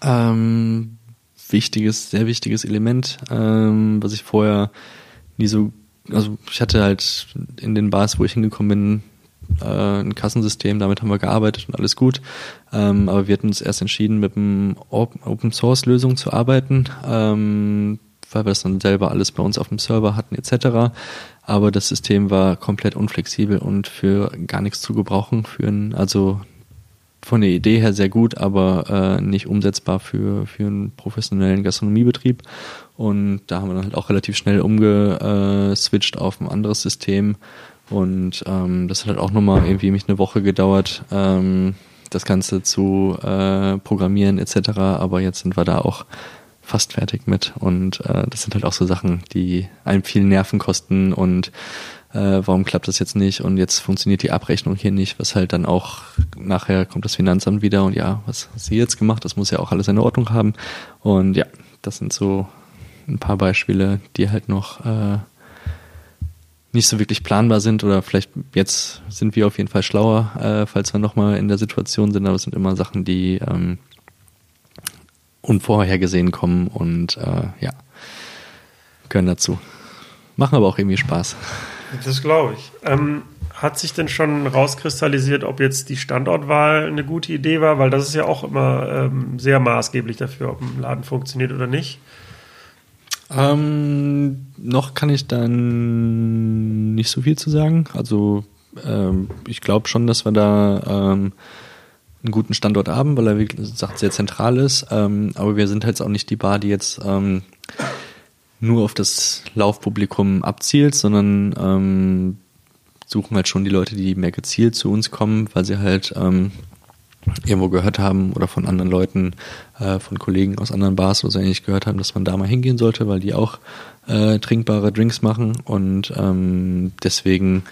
Ähm, wichtiges, sehr wichtiges Element, ähm, was ich vorher nie so, also ich hatte halt in den Bars, wo ich hingekommen bin, äh, ein Kassensystem, damit haben wir gearbeitet und alles gut. Ähm, aber wir hatten uns erst entschieden, mit einem Open Source Lösung zu arbeiten, ähm, weil wir das dann selber alles bei uns auf dem Server hatten etc. Aber das System war komplett unflexibel und für gar nichts zu gebrauchen. Für ein, also von der Idee her sehr gut, aber äh, nicht umsetzbar für, für einen professionellen Gastronomiebetrieb. Und da haben wir dann halt auch relativ schnell umgeswitcht auf ein anderes System, und ähm, das hat halt auch nochmal irgendwie mich eine Woche gedauert, ähm, das Ganze zu äh, programmieren etc. Aber jetzt sind wir da auch fast fertig mit. Und äh, das sind halt auch so Sachen, die einem viel Nerven kosten und äh, warum klappt das jetzt nicht und jetzt funktioniert die Abrechnung hier nicht, was halt dann auch nachher kommt das Finanzamt wieder und ja, was hast du jetzt gemacht? Das muss ja auch alles in Ordnung haben. Und ja, das sind so ein paar Beispiele, die halt noch äh, nicht so wirklich planbar sind oder vielleicht jetzt sind wir auf jeden Fall schlauer, äh, falls wir nochmal in der Situation sind, aber es sind immer Sachen, die ähm, unvorhergesehen kommen und äh, ja, gehören dazu. Machen aber auch irgendwie Spaß. Das glaube ich. Ähm, hat sich denn schon rauskristallisiert, ob jetzt die Standortwahl eine gute Idee war? Weil das ist ja auch immer ähm, sehr maßgeblich dafür, ob ein Laden funktioniert oder nicht. Ähm, noch kann ich dann nicht so viel zu sagen. Also ähm, ich glaube schon, dass wir da ähm, einen guten Standort haben, weil er, wie gesagt, sehr zentral ist. Ähm, aber wir sind halt auch nicht die Bar, die jetzt ähm, nur auf das Laufpublikum abzielt, sondern ähm, suchen halt schon die Leute, die mehr gezielt zu uns kommen, weil sie halt irgendwo gehört haben oder von anderen Leuten, äh, von Kollegen aus anderen Bars oder so ähnlich gehört haben, dass man da mal hingehen sollte, weil die auch äh, trinkbare Drinks machen und ähm, deswegen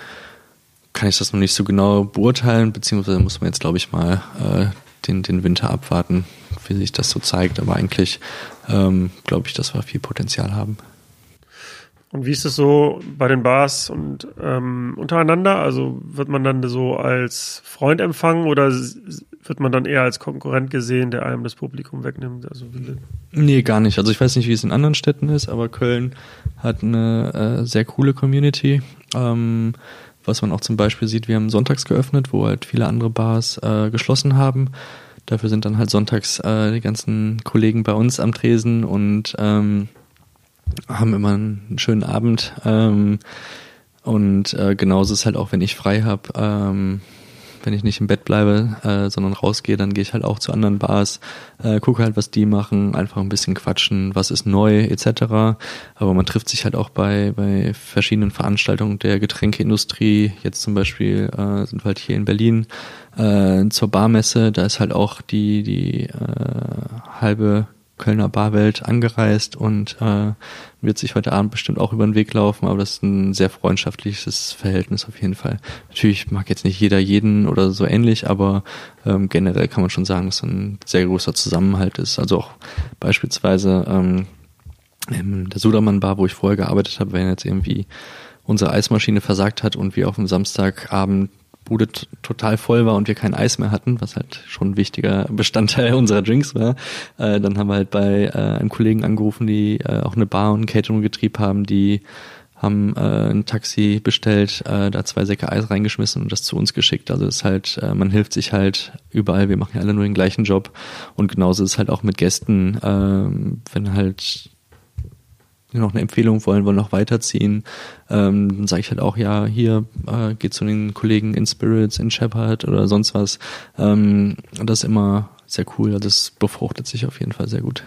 kann ich das noch nicht so genau beurteilen, beziehungsweise muss man jetzt, glaube ich, mal äh, den, den Winter abwarten, wie sich das so zeigt. Aber eigentlich ähm, glaube ich, dass wir viel Potenzial haben. Und wie ist es so bei den Bars und ähm, untereinander? Also wird man dann so als Freund empfangen oder wird man dann eher als Konkurrent gesehen, der einem das Publikum wegnimmt? Also nee, gar nicht. Also ich weiß nicht, wie es in anderen Städten ist, aber Köln hat eine äh, sehr coole Community. Ähm, was man auch zum Beispiel sieht, wir haben sonntags geöffnet, wo halt viele andere Bars äh, geschlossen haben. Dafür sind dann halt sonntags äh, die ganzen Kollegen bei uns am Tresen und ähm, haben immer einen schönen Abend. Ähm, und äh, genauso ist halt auch, wenn ich frei habe. Ähm, wenn ich nicht im Bett bleibe, äh, sondern rausgehe, dann gehe ich halt auch zu anderen Bars, äh, gucke halt, was die machen, einfach ein bisschen quatschen, was ist neu, etc. Aber man trifft sich halt auch bei, bei verschiedenen Veranstaltungen der Getränkeindustrie. Jetzt zum Beispiel äh, sind wir halt hier in Berlin äh, zur Barmesse, da ist halt auch die, die äh, halbe Kölner Barwelt angereist und äh, wird sich heute Abend bestimmt auch über den Weg laufen, aber das ist ein sehr freundschaftliches Verhältnis auf jeden Fall. Natürlich mag jetzt nicht jeder jeden oder so ähnlich, aber ähm, generell kann man schon sagen, dass ein sehr großer Zusammenhalt ist. Also auch beispielsweise ähm, in der Sudermann Bar, wo ich vorher gearbeitet habe, wenn jetzt irgendwie unsere Eismaschine versagt hat und wir auf dem Samstagabend Bude total voll war und wir kein Eis mehr hatten, was halt schon ein wichtiger Bestandteil unserer Drinks war, äh, dann haben wir halt bei äh, einem Kollegen angerufen, die äh, auch eine Bar und ein Catering-Getrieb haben, die haben äh, ein Taxi bestellt, äh, da zwei Säcke Eis reingeschmissen und das zu uns geschickt. Also es ist halt, äh, man hilft sich halt überall, wir machen ja alle nur den gleichen Job und genauso ist es halt auch mit Gästen, äh, wenn halt noch eine Empfehlung wollen, wollen noch weiterziehen, ähm, dann sage ich halt auch, ja, hier äh, geht zu den Kollegen in Spirits, in Shepard oder sonst was. Ähm, das ist immer sehr cool, das befruchtet sich auf jeden Fall sehr gut.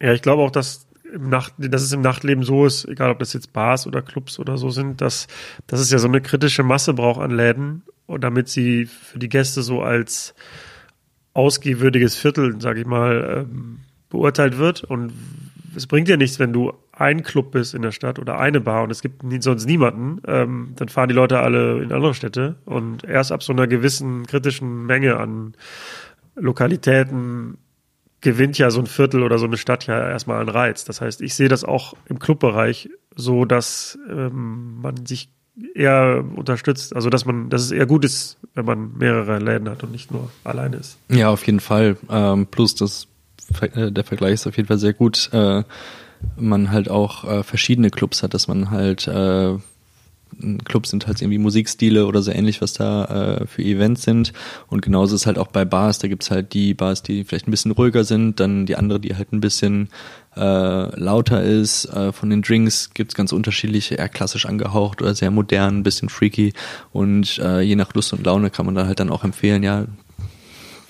Ja, ich glaube auch, dass im Nacht, dass es im Nachtleben so ist, egal ob das jetzt Bars oder Clubs oder so sind, dass, dass es ja so eine kritische Masse braucht an Läden und damit sie für die Gäste so als ausgehwürdiges Viertel, sage ich mal, ähm, beurteilt wird. Und es bringt dir nichts, wenn du ein Club bist in der Stadt oder eine Bar und es gibt sonst niemanden, ähm, dann fahren die Leute alle in andere Städte und erst ab so einer gewissen kritischen Menge an Lokalitäten gewinnt ja so ein Viertel oder so eine Stadt ja erstmal einen Reiz. Das heißt, ich sehe das auch im Clubbereich so, dass ähm, man sich eher unterstützt, also dass man, dass es eher gut ist, wenn man mehrere Läden hat und nicht nur alleine ist. Ja, auf jeden Fall. Ähm, plus das, äh, der Vergleich ist auf jeden Fall sehr gut. Äh, man halt auch äh, verschiedene Clubs hat, dass man halt äh, Clubs sind halt irgendwie Musikstile oder so ähnlich, was da äh, für Events sind. Und genauso ist halt auch bei Bars, da gibt's halt die Bars, die vielleicht ein bisschen ruhiger sind, dann die andere, die halt ein bisschen äh, lauter ist. Äh, von den Drinks gibt's ganz unterschiedliche, eher klassisch angehaucht oder sehr modern, ein bisschen freaky. Und äh, je nach Lust und Laune kann man da halt dann auch empfehlen, ja,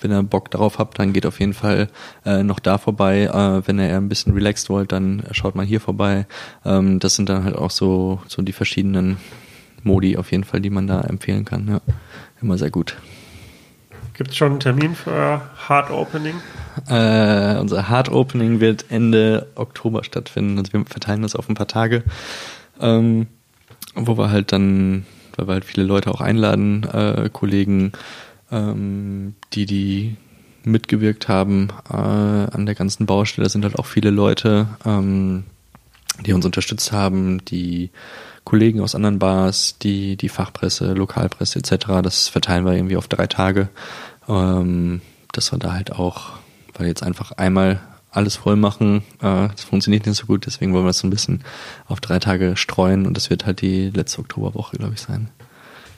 wenn ihr Bock darauf habt, dann geht auf jeden Fall äh, noch da vorbei. Äh, wenn ihr eher ein bisschen relaxed wollt, dann schaut mal hier vorbei. Ähm, das sind dann halt auch so, so die verschiedenen Modi auf jeden Fall, die man da empfehlen kann. Ja, immer sehr gut. Gibt es schon einen Termin für Hard Opening? Äh, unser Hard Opening wird Ende Oktober stattfinden. Also wir verteilen das auf ein paar Tage, ähm, wo wir halt dann, weil wir halt viele Leute auch einladen, äh, Kollegen, ähm, die, die mitgewirkt haben äh, an der ganzen Baustelle. sind halt auch viele Leute, ähm, die uns unterstützt haben, die Kollegen aus anderen Bars, die, die Fachpresse, Lokalpresse etc. Das verteilen wir irgendwie auf drei Tage. Ähm, dass wir da halt auch, weil jetzt einfach einmal alles voll machen, äh, das funktioniert nicht so gut, deswegen wollen wir das so ein bisschen auf drei Tage streuen und das wird halt die letzte Oktoberwoche, glaube ich, sein.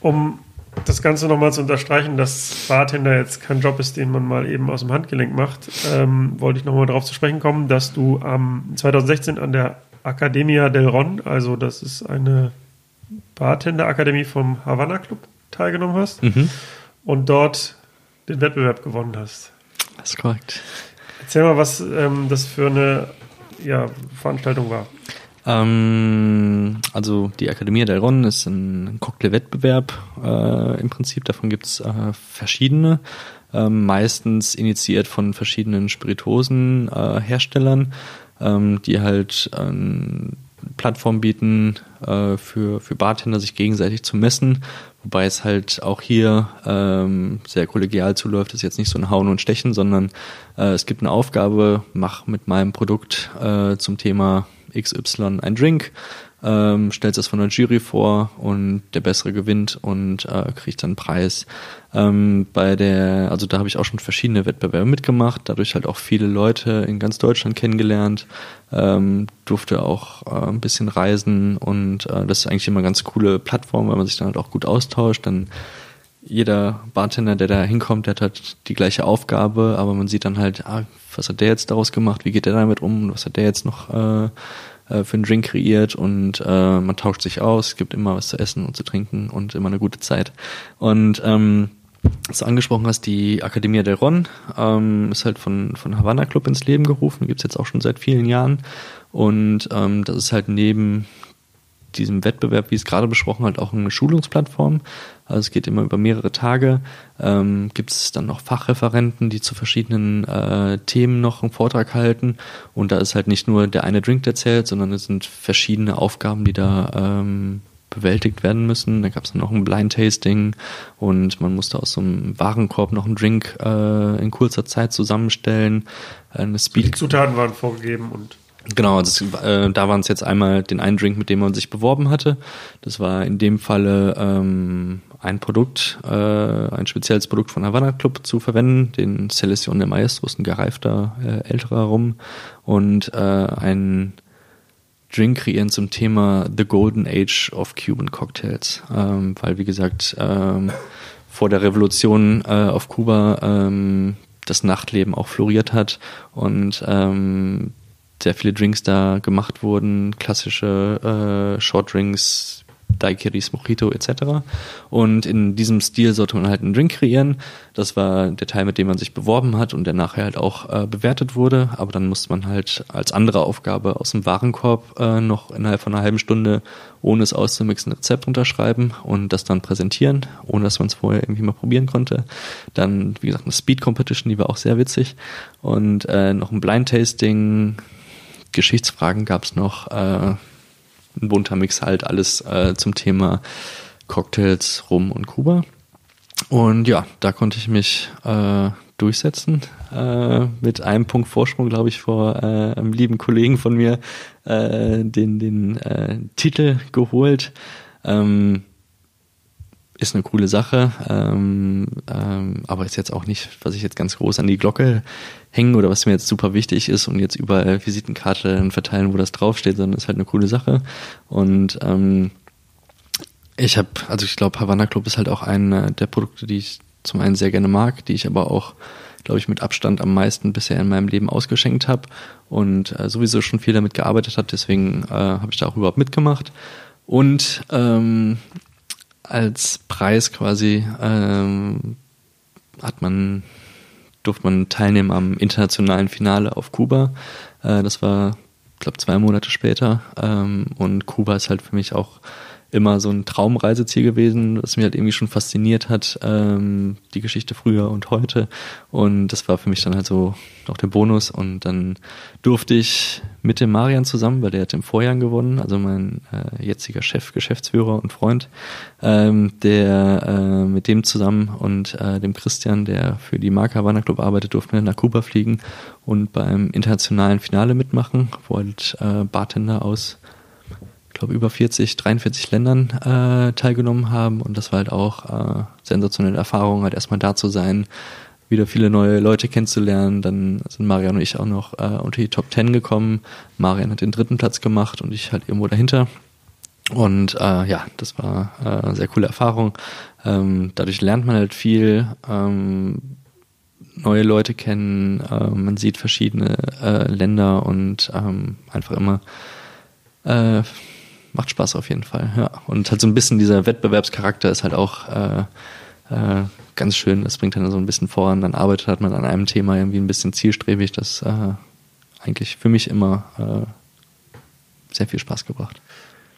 Um das Ganze nochmal zu unterstreichen, dass Bartender jetzt kein Job ist, den man mal eben aus dem Handgelenk macht, ähm, wollte ich nochmal darauf zu sprechen kommen, dass du am ähm, 2016 an der Academia del Ron, also das ist eine Bartender-Akademie vom Havana Club, teilgenommen hast. Mhm. Und dort den Wettbewerb gewonnen hast. Das ist korrekt. Erzähl mal, was ähm, das für eine ja, Veranstaltung war. Ähm, also die Akademie del Ron ist ein Cocktailwettbewerb äh, im Prinzip. Davon gibt es äh, verschiedene, äh, meistens initiiert von verschiedenen Spirituosenherstellern, ähm, die halt eine Plattform bieten äh, für, für Bartender, sich gegenseitig zu messen. Wobei es halt auch hier ähm, sehr kollegial zuläuft. Es ist jetzt nicht so ein Hauen und Stechen, sondern äh, es gibt eine Aufgabe, mach mit meinem Produkt äh, zum Thema XY ein Drink, ähm, stellt es von der Jury vor und der Bessere gewinnt und äh, kriegt dann einen Preis. Ähm, bei der, also da habe ich auch schon verschiedene Wettbewerbe mitgemacht, dadurch halt auch viele Leute in ganz Deutschland kennengelernt, ähm, durfte auch äh, ein bisschen reisen und äh, das ist eigentlich immer eine ganz coole Plattform, weil man sich dann halt auch gut austauscht, dann jeder Bartender, der da hinkommt, der hat halt die gleiche Aufgabe, aber man sieht dann halt, ah, was hat der jetzt daraus gemacht, wie geht der damit um, was hat der jetzt noch äh, äh, für einen Drink kreiert und äh, man tauscht sich aus, gibt immer was zu essen und zu trinken und immer eine gute Zeit. Und ähm, was du angesprochen hast, die Academia del Ron ähm, ist halt von, von Havana Club ins Leben gerufen, gibt's jetzt auch schon seit vielen Jahren. Und ähm, das ist halt neben diesem Wettbewerb, wie es gerade besprochen hat, auch eine Schulungsplattform. Also es geht immer über mehrere Tage. Ähm, Gibt es dann noch Fachreferenten, die zu verschiedenen äh, Themen noch einen Vortrag halten. Und da ist halt nicht nur der eine Drink, der zählt, sondern es sind verschiedene Aufgaben, die da ähm, bewältigt werden müssen. Da gab es dann noch ein Blind Tasting und man musste aus so einem Warenkorb noch einen Drink äh, in kurzer Zeit zusammenstellen. Eine Speed Die Zutaten waren vorgegeben und Genau, das, äh, da waren es jetzt einmal den einen Drink, mit dem man sich beworben hatte. Das war in dem Falle ähm, ein Produkt, äh, ein spezielles Produkt von Havana Club zu verwenden, den Selection de Maestros, ein gereifter äh, älterer Rum und äh, ein Drink kreieren zum Thema The Golden Age of Cuban Cocktails, ähm, weil wie gesagt ähm, vor der Revolution äh, auf Kuba ähm, das Nachtleben auch floriert hat und ähm, sehr viele Drinks da gemacht wurden, klassische äh, Short Drinks, Daiquiris, Mojito etc. Und in diesem Stil sollte man halt einen Drink kreieren. Das war der Teil, mit dem man sich beworben hat und der nachher halt auch äh, bewertet wurde. Aber dann musste man halt als andere Aufgabe aus dem Warenkorb äh, noch innerhalb von einer halben Stunde, ohne es auszumixen, ein Rezept unterschreiben und das dann präsentieren, ohne dass man es vorher irgendwie mal probieren konnte. Dann, wie gesagt, eine Speed Competition, die war auch sehr witzig. Und äh, noch ein Blind Tasting, Geschichtsfragen gab es noch. Äh, ein bunter Mix halt, alles äh, zum Thema Cocktails, Rum und Kuba. Und ja, da konnte ich mich äh, durchsetzen. Äh, mit einem Punkt Vorsprung, glaube ich, vor äh, einem lieben Kollegen von mir äh, den, den äh, Titel geholt. Ähm, ist eine coole Sache, ähm, ähm, aber ist jetzt auch nicht, was ich jetzt ganz groß an die Glocke hängen oder was mir jetzt super wichtig ist und jetzt überall Visitenkarten verteilen, wo das draufsteht, sondern ist halt eine coole Sache. Und ähm, ich habe, also ich glaube, Havana Club ist halt auch einer der Produkte, die ich zum einen sehr gerne mag, die ich aber auch, glaube ich, mit Abstand am meisten bisher in meinem Leben ausgeschenkt habe und äh, sowieso schon viel damit gearbeitet habe. Deswegen äh, habe ich da auch überhaupt mitgemacht. Und ähm, als Preis quasi ähm, hat man durfte man teilnehmen am internationalen Finale auf Kuba. Äh, das war, glaube zwei Monate später. Ähm, und Kuba ist halt für mich auch immer so ein Traumreiseziel gewesen, was mich halt irgendwie schon fasziniert hat, ähm, die Geschichte früher und heute. Und das war für mich dann halt so noch der Bonus. Und dann durfte ich mit dem Marian zusammen, weil der hat im Vorjahr gewonnen, also mein äh, jetziger Chef, Geschäftsführer und Freund, ähm, der äh, mit dem zusammen und äh, dem Christian, der für die Marke Havana Club arbeitet, durften wir nach Kuba fliegen und beim internationalen Finale mitmachen, wo halt äh, Bartender aus glaube, über 40, 43 Ländern äh, teilgenommen haben. Und das war halt auch äh, sensationelle Erfahrung, halt erstmal da zu sein, wieder viele neue Leute kennenzulernen. Dann sind Marian und ich auch noch äh, unter die Top 10 gekommen. Marian hat den dritten Platz gemacht und ich halt irgendwo dahinter. Und äh, ja, das war äh, eine sehr coole Erfahrung. Ähm, dadurch lernt man halt viel, ähm, neue Leute kennen, äh, man sieht verschiedene äh, Länder und ähm, einfach immer äh, macht Spaß auf jeden Fall, ja. Und halt so ein bisschen dieser Wettbewerbscharakter ist halt auch äh, äh, ganz schön. Das bringt dann so ein bisschen voran. Dann arbeitet hat man an einem Thema irgendwie ein bisschen zielstrebig. Das äh, eigentlich für mich immer äh, sehr viel Spaß gebracht.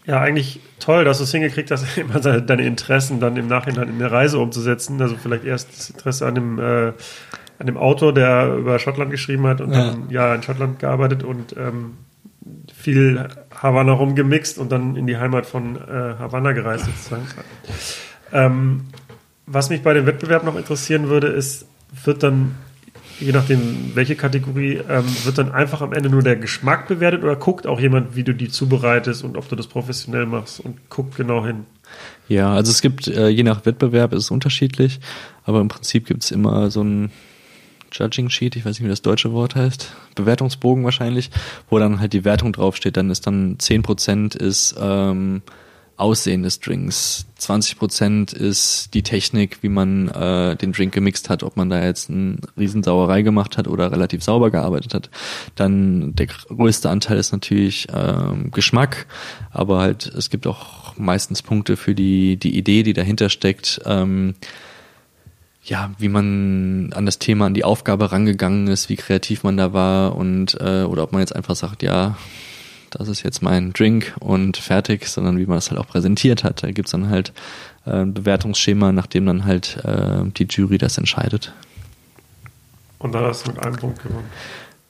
Ja, eigentlich toll, dass du es hingekriegt hast, immer deine Interessen dann im Nachhinein in eine Reise umzusetzen. Also vielleicht erst das Interesse an dem, äh, an dem Autor, der über Schottland geschrieben hat und ja. dann ja in Schottland gearbeitet und ähm, viel Havanna rumgemixt und dann in die Heimat von äh, Havanna gereist sozusagen. Ähm, was mich bei dem Wettbewerb noch interessieren würde, ist, wird dann je nachdem, welche Kategorie, ähm, wird dann einfach am Ende nur der Geschmack bewertet oder guckt auch jemand, wie du die zubereitest und ob du das professionell machst und guckt genau hin? Ja, also es gibt, äh, je nach Wettbewerb ist es unterschiedlich, aber im Prinzip gibt es immer so ein Judging Sheet, ich weiß nicht, wie das deutsche Wort heißt, Bewertungsbogen wahrscheinlich, wo dann halt die Wertung draufsteht. Dann ist dann 10% ist ähm, Aussehen des Drinks. 20% ist die Technik, wie man äh, den Drink gemixt hat, ob man da jetzt eine Riesensauerei gemacht hat oder relativ sauber gearbeitet hat. Dann der größte Anteil ist natürlich ähm, Geschmack, aber halt es gibt auch meistens Punkte für die die Idee, die dahinter steckt. Ähm, ja, wie man an das Thema, an die Aufgabe rangegangen ist, wie kreativ man da war und äh, oder ob man jetzt einfach sagt, ja, das ist jetzt mein Drink und fertig, sondern wie man das halt auch präsentiert hat. Da gibt's dann halt äh, ein Bewertungsschema, nachdem dann halt äh, die Jury das entscheidet. Und da hast du mit einem Punkt gewonnen.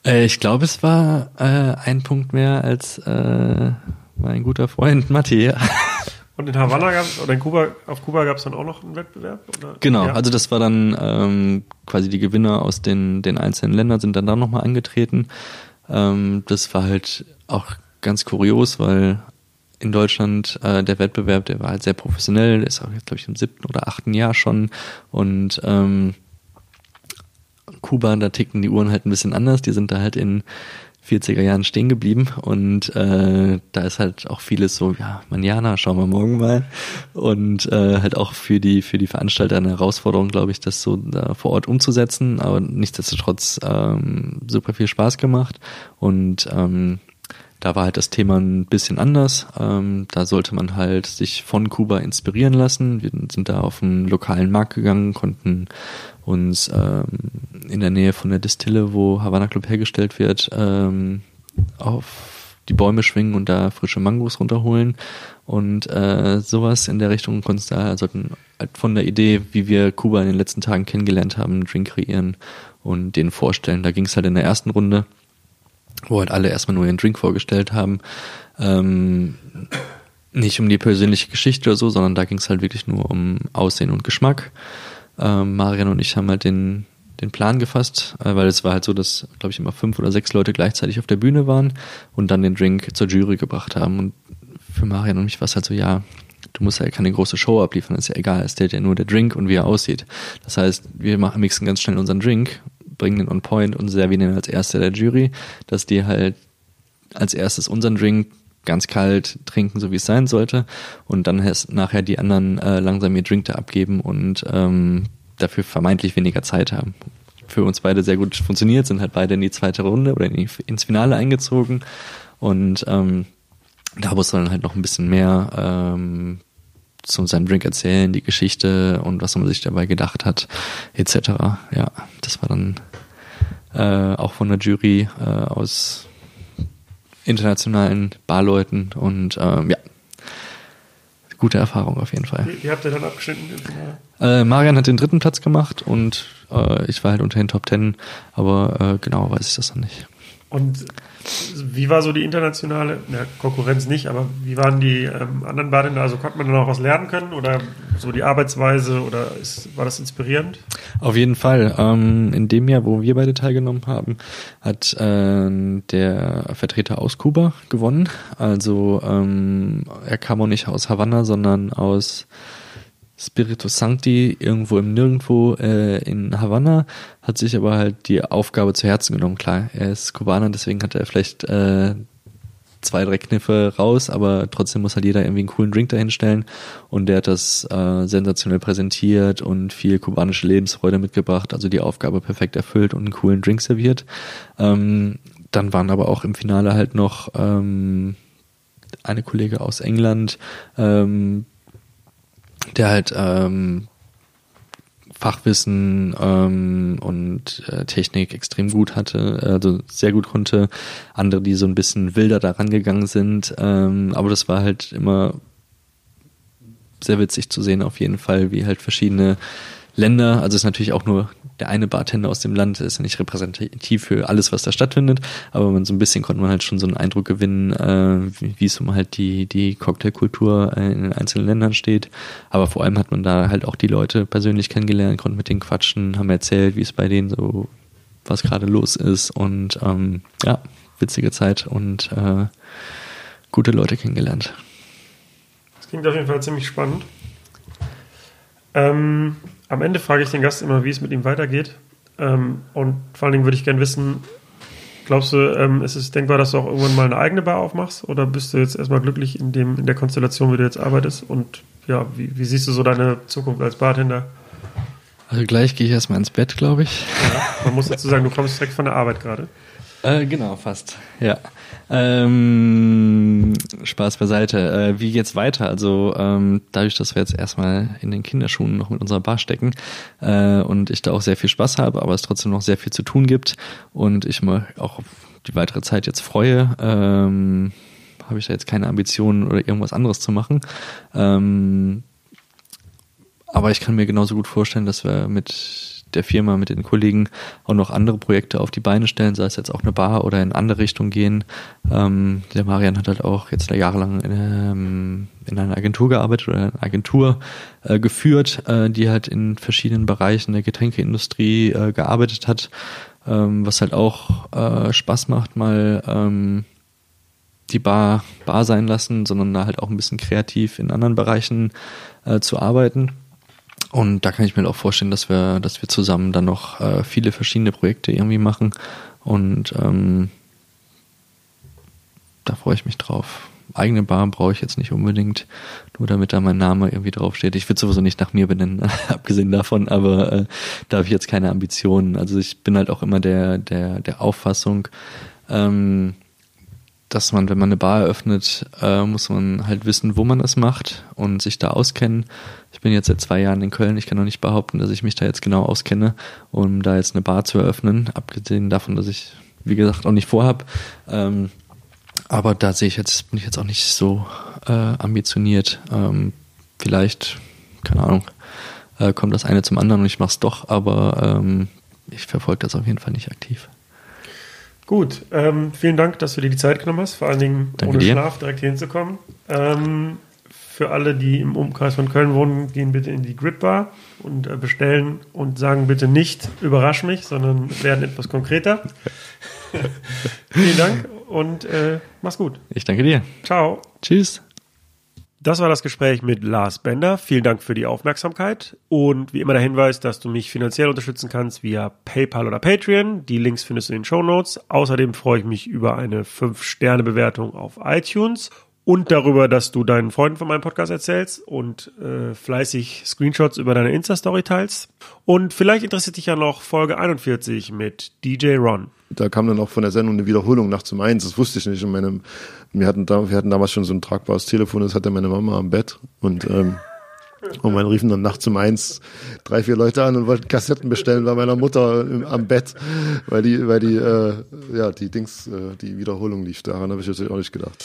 Äh, ich glaube, es war äh, ein Punkt mehr als äh, mein guter Freund Matti. Und in Havanna gab oder in Kuba, auf Kuba gab es dann auch noch einen Wettbewerb? Oder? Genau, ja. also das war dann ähm, quasi die Gewinner aus den, den einzelnen Ländern sind dann da nochmal angetreten. Ähm, das war halt auch ganz kurios, weil in Deutschland äh, der Wettbewerb, der war halt sehr professionell, der ist auch jetzt, glaube ich, im siebten oder achten Jahr schon. Und ähm, Kuba, da ticken die Uhren halt ein bisschen anders. Die sind da halt in 40er Jahren stehen geblieben und äh, da ist halt auch vieles so, ja, Manjana, schauen wir morgen mal. Und äh, halt auch für die, für die Veranstalter eine Herausforderung, glaube ich, das so da vor Ort umzusetzen. Aber nichtsdestotrotz ähm, super viel Spaß gemacht. Und ähm, da war halt das Thema ein bisschen anders. Ähm, da sollte man halt sich von Kuba inspirieren lassen. Wir sind da auf einen lokalen Markt gegangen, konnten uns ähm, in der Nähe von der Distille, wo Havana Club hergestellt wird, ähm, auf die Bäume schwingen und da frische Mangos runterholen und äh, sowas in der Richtung konntest da sollten halt von der Idee, wie wir Kuba in den letzten Tagen kennengelernt haben, einen Drink kreieren und den vorstellen. Da ging es halt in der ersten Runde wo halt alle erstmal nur ihren Drink vorgestellt haben. Ähm, nicht um die persönliche Geschichte oder so, sondern da ging es halt wirklich nur um Aussehen und Geschmack. Ähm, Marian und ich haben halt den, den Plan gefasst, äh, weil es war halt so, dass, glaube ich, immer fünf oder sechs Leute gleichzeitig auf der Bühne waren und dann den Drink zur Jury gebracht haben. Und für Marian und mich war es halt so, ja, du musst ja keine große Show abliefern, ist ja egal, es zählt ja nur der Drink und wie er aussieht. Das heißt, wir machen, mixen ganz schnell unseren Drink bringen den on point und servieren den als erster der Jury, dass die halt als erstes unseren Drink ganz kalt trinken, so wie es sein sollte, und dann nachher die anderen äh, langsam ihr Drink da abgeben und ähm, dafür vermeintlich weniger Zeit haben. Für uns beide sehr gut funktioniert, sind halt beide in die zweite Runde oder in die, ins Finale eingezogen und ähm, da muss man halt noch ein bisschen mehr ähm, zu seinem Drink erzählen, die Geschichte und was man sich dabei gedacht hat, etc. Ja, das war dann äh, auch von der Jury äh, aus internationalen Barleuten und ähm, ja, gute Erfahrung auf jeden Fall. Wie, wie habt ihr dann abgeschnitten? Äh, Marian hat den dritten Platz gemacht und äh, ich war halt unter den Top Ten, aber genau weiß ich das noch nicht. Und wie war so die internationale, na, Konkurrenz nicht, aber wie waren die ähm, anderen Bartender? Also konnte man da noch was lernen können oder so die Arbeitsweise oder ist, war das inspirierend? Auf jeden Fall. Ähm, in dem Jahr, wo wir beide teilgenommen haben, hat äh, der Vertreter aus Kuba gewonnen. Also ähm, er kam auch nicht aus Havanna, sondern aus Spiritu Sancti irgendwo im Nirgendwo äh, in Havanna, hat sich aber halt die Aufgabe zu Herzen genommen. Klar, er ist Kubaner, deswegen hat er vielleicht äh, zwei, drei Kniffe raus, aber trotzdem muss halt jeder irgendwie einen coolen Drink dahinstellen und der hat das äh, sensationell präsentiert und viel kubanische Lebensfreude mitgebracht, also die Aufgabe perfekt erfüllt und einen coolen Drink serviert. Ähm, dann waren aber auch im Finale halt noch ähm, eine Kollege aus England, ähm, der halt ähm, Fachwissen ähm, und äh, Technik extrem gut hatte, also sehr gut konnte. Andere, die so ein bisschen wilder daran gegangen sind. Ähm, aber das war halt immer sehr witzig zu sehen, auf jeden Fall, wie halt verschiedene Länder, also es ist natürlich auch nur der eine Bartender aus dem Land, ist ja nicht repräsentativ für alles, was da stattfindet, aber man so ein bisschen konnte man halt schon so einen Eindruck gewinnen, äh, wie, es um halt die, die Cocktailkultur in den einzelnen Ländern steht. Aber vor allem hat man da halt auch die Leute persönlich kennengelernt, konnte mit denen quatschen, haben erzählt, wie es bei denen so, was gerade los ist und ähm, ja, witzige Zeit und äh, gute Leute kennengelernt. Das klingt auf jeden Fall ziemlich spannend. Ähm, am Ende frage ich den Gast immer, wie es mit ihm weitergeht. Ähm, und vor allen Dingen würde ich gerne wissen, glaubst du, ähm, ist es denkbar, dass du auch irgendwann mal eine eigene Bar aufmachst? Oder bist du jetzt erstmal glücklich in, dem, in der Konstellation, wie du jetzt arbeitest? Und ja, wie, wie siehst du so deine Zukunft als Bartender? Also gleich gehe ich erstmal ins Bett, glaube ich. Ja, man muss dazu sagen, du kommst direkt von der Arbeit gerade. Äh, genau, fast. Ja. Ähm, Spaß beiseite. Äh, wie geht's weiter? Also ähm, dadurch, dass wir jetzt erstmal in den Kinderschuhen noch mit unserer Bar stecken äh, und ich da auch sehr viel Spaß habe, aber es trotzdem noch sehr viel zu tun gibt und ich mal auch die weitere Zeit jetzt freue, ähm, habe ich da jetzt keine Ambitionen oder irgendwas anderes zu machen. Ähm, aber ich kann mir genauso gut vorstellen, dass wir mit der Firma, mit den Kollegen auch noch andere Projekte auf die Beine stellen, sei es jetzt auch eine Bar oder in andere Richtungen gehen. Ähm, der Marian hat halt auch jetzt jahrelang in, ähm, in einer Agentur gearbeitet oder eine Agentur äh, geführt, äh, die halt in verschiedenen Bereichen der Getränkeindustrie äh, gearbeitet hat, ähm, was halt auch äh, Spaß macht, mal ähm, die Bar Bar sein lassen, sondern da halt auch ein bisschen kreativ in anderen Bereichen äh, zu arbeiten. Und da kann ich mir auch vorstellen, dass wir, dass wir zusammen dann noch äh, viele verschiedene Projekte irgendwie machen. Und ähm, da freue ich mich drauf. Eigene Bar brauche ich jetzt nicht unbedingt, nur damit da mein Name irgendwie draufsteht. Ich würde sowieso nicht nach mir benennen, abgesehen davon, aber äh, da habe ich jetzt keine Ambitionen. Also ich bin halt auch immer der, der, der Auffassung, ähm, dass man, wenn man eine Bar eröffnet, äh, muss man halt wissen, wo man es macht und sich da auskennen. Ich bin jetzt seit zwei Jahren in Köln. Ich kann noch nicht behaupten, dass ich mich da jetzt genau auskenne, um da jetzt eine Bar zu eröffnen. Abgesehen davon, dass ich, wie gesagt, auch nicht vorhab. Ähm, aber da sehe ich jetzt, bin ich jetzt auch nicht so äh, ambitioniert. Ähm, vielleicht, keine Ahnung, äh, kommt das eine zum anderen und ich mache es doch, aber ähm, ich verfolge das auf jeden Fall nicht aktiv. Gut, ähm, vielen Dank, dass du dir die Zeit genommen hast, vor allen Dingen Danke ohne dir. Schlaf direkt hier hinzukommen. Ähm, für alle, die im Umkreis von Köln wohnen, gehen bitte in die Grid Bar und äh, bestellen und sagen bitte nicht, überrasch mich, sondern werden etwas konkreter. vielen Dank und äh, mach's gut. Ich danke dir. Ciao. Tschüss. Das war das Gespräch mit Lars Bender. Vielen Dank für die Aufmerksamkeit und wie immer der Hinweis, dass du mich finanziell unterstützen kannst via PayPal oder Patreon. Die Links findest du in den Show Notes. Außerdem freue ich mich über eine 5-Sterne-Bewertung auf iTunes und darüber, dass du deinen Freunden von meinem Podcast erzählst und äh, fleißig Screenshots über deine Insta-Story teilst. Und vielleicht interessiert dich ja noch Folge 41 mit DJ Ron. Da kam dann auch von der Sendung eine Wiederholung nachts um eins. Das wusste ich nicht. Und meine, wir hatten da, wir hatten damals schon so ein tragbares Telefon. Das hatte meine Mama am Bett und ähm, und man riefen dann nachts um eins drei, vier Leute an und wollten Kassetten bestellen bei meiner Mutter im, am Bett, weil die, weil die, äh, ja, die Dings, äh, die Wiederholung lief. Daran habe ich natürlich auch nicht gedacht.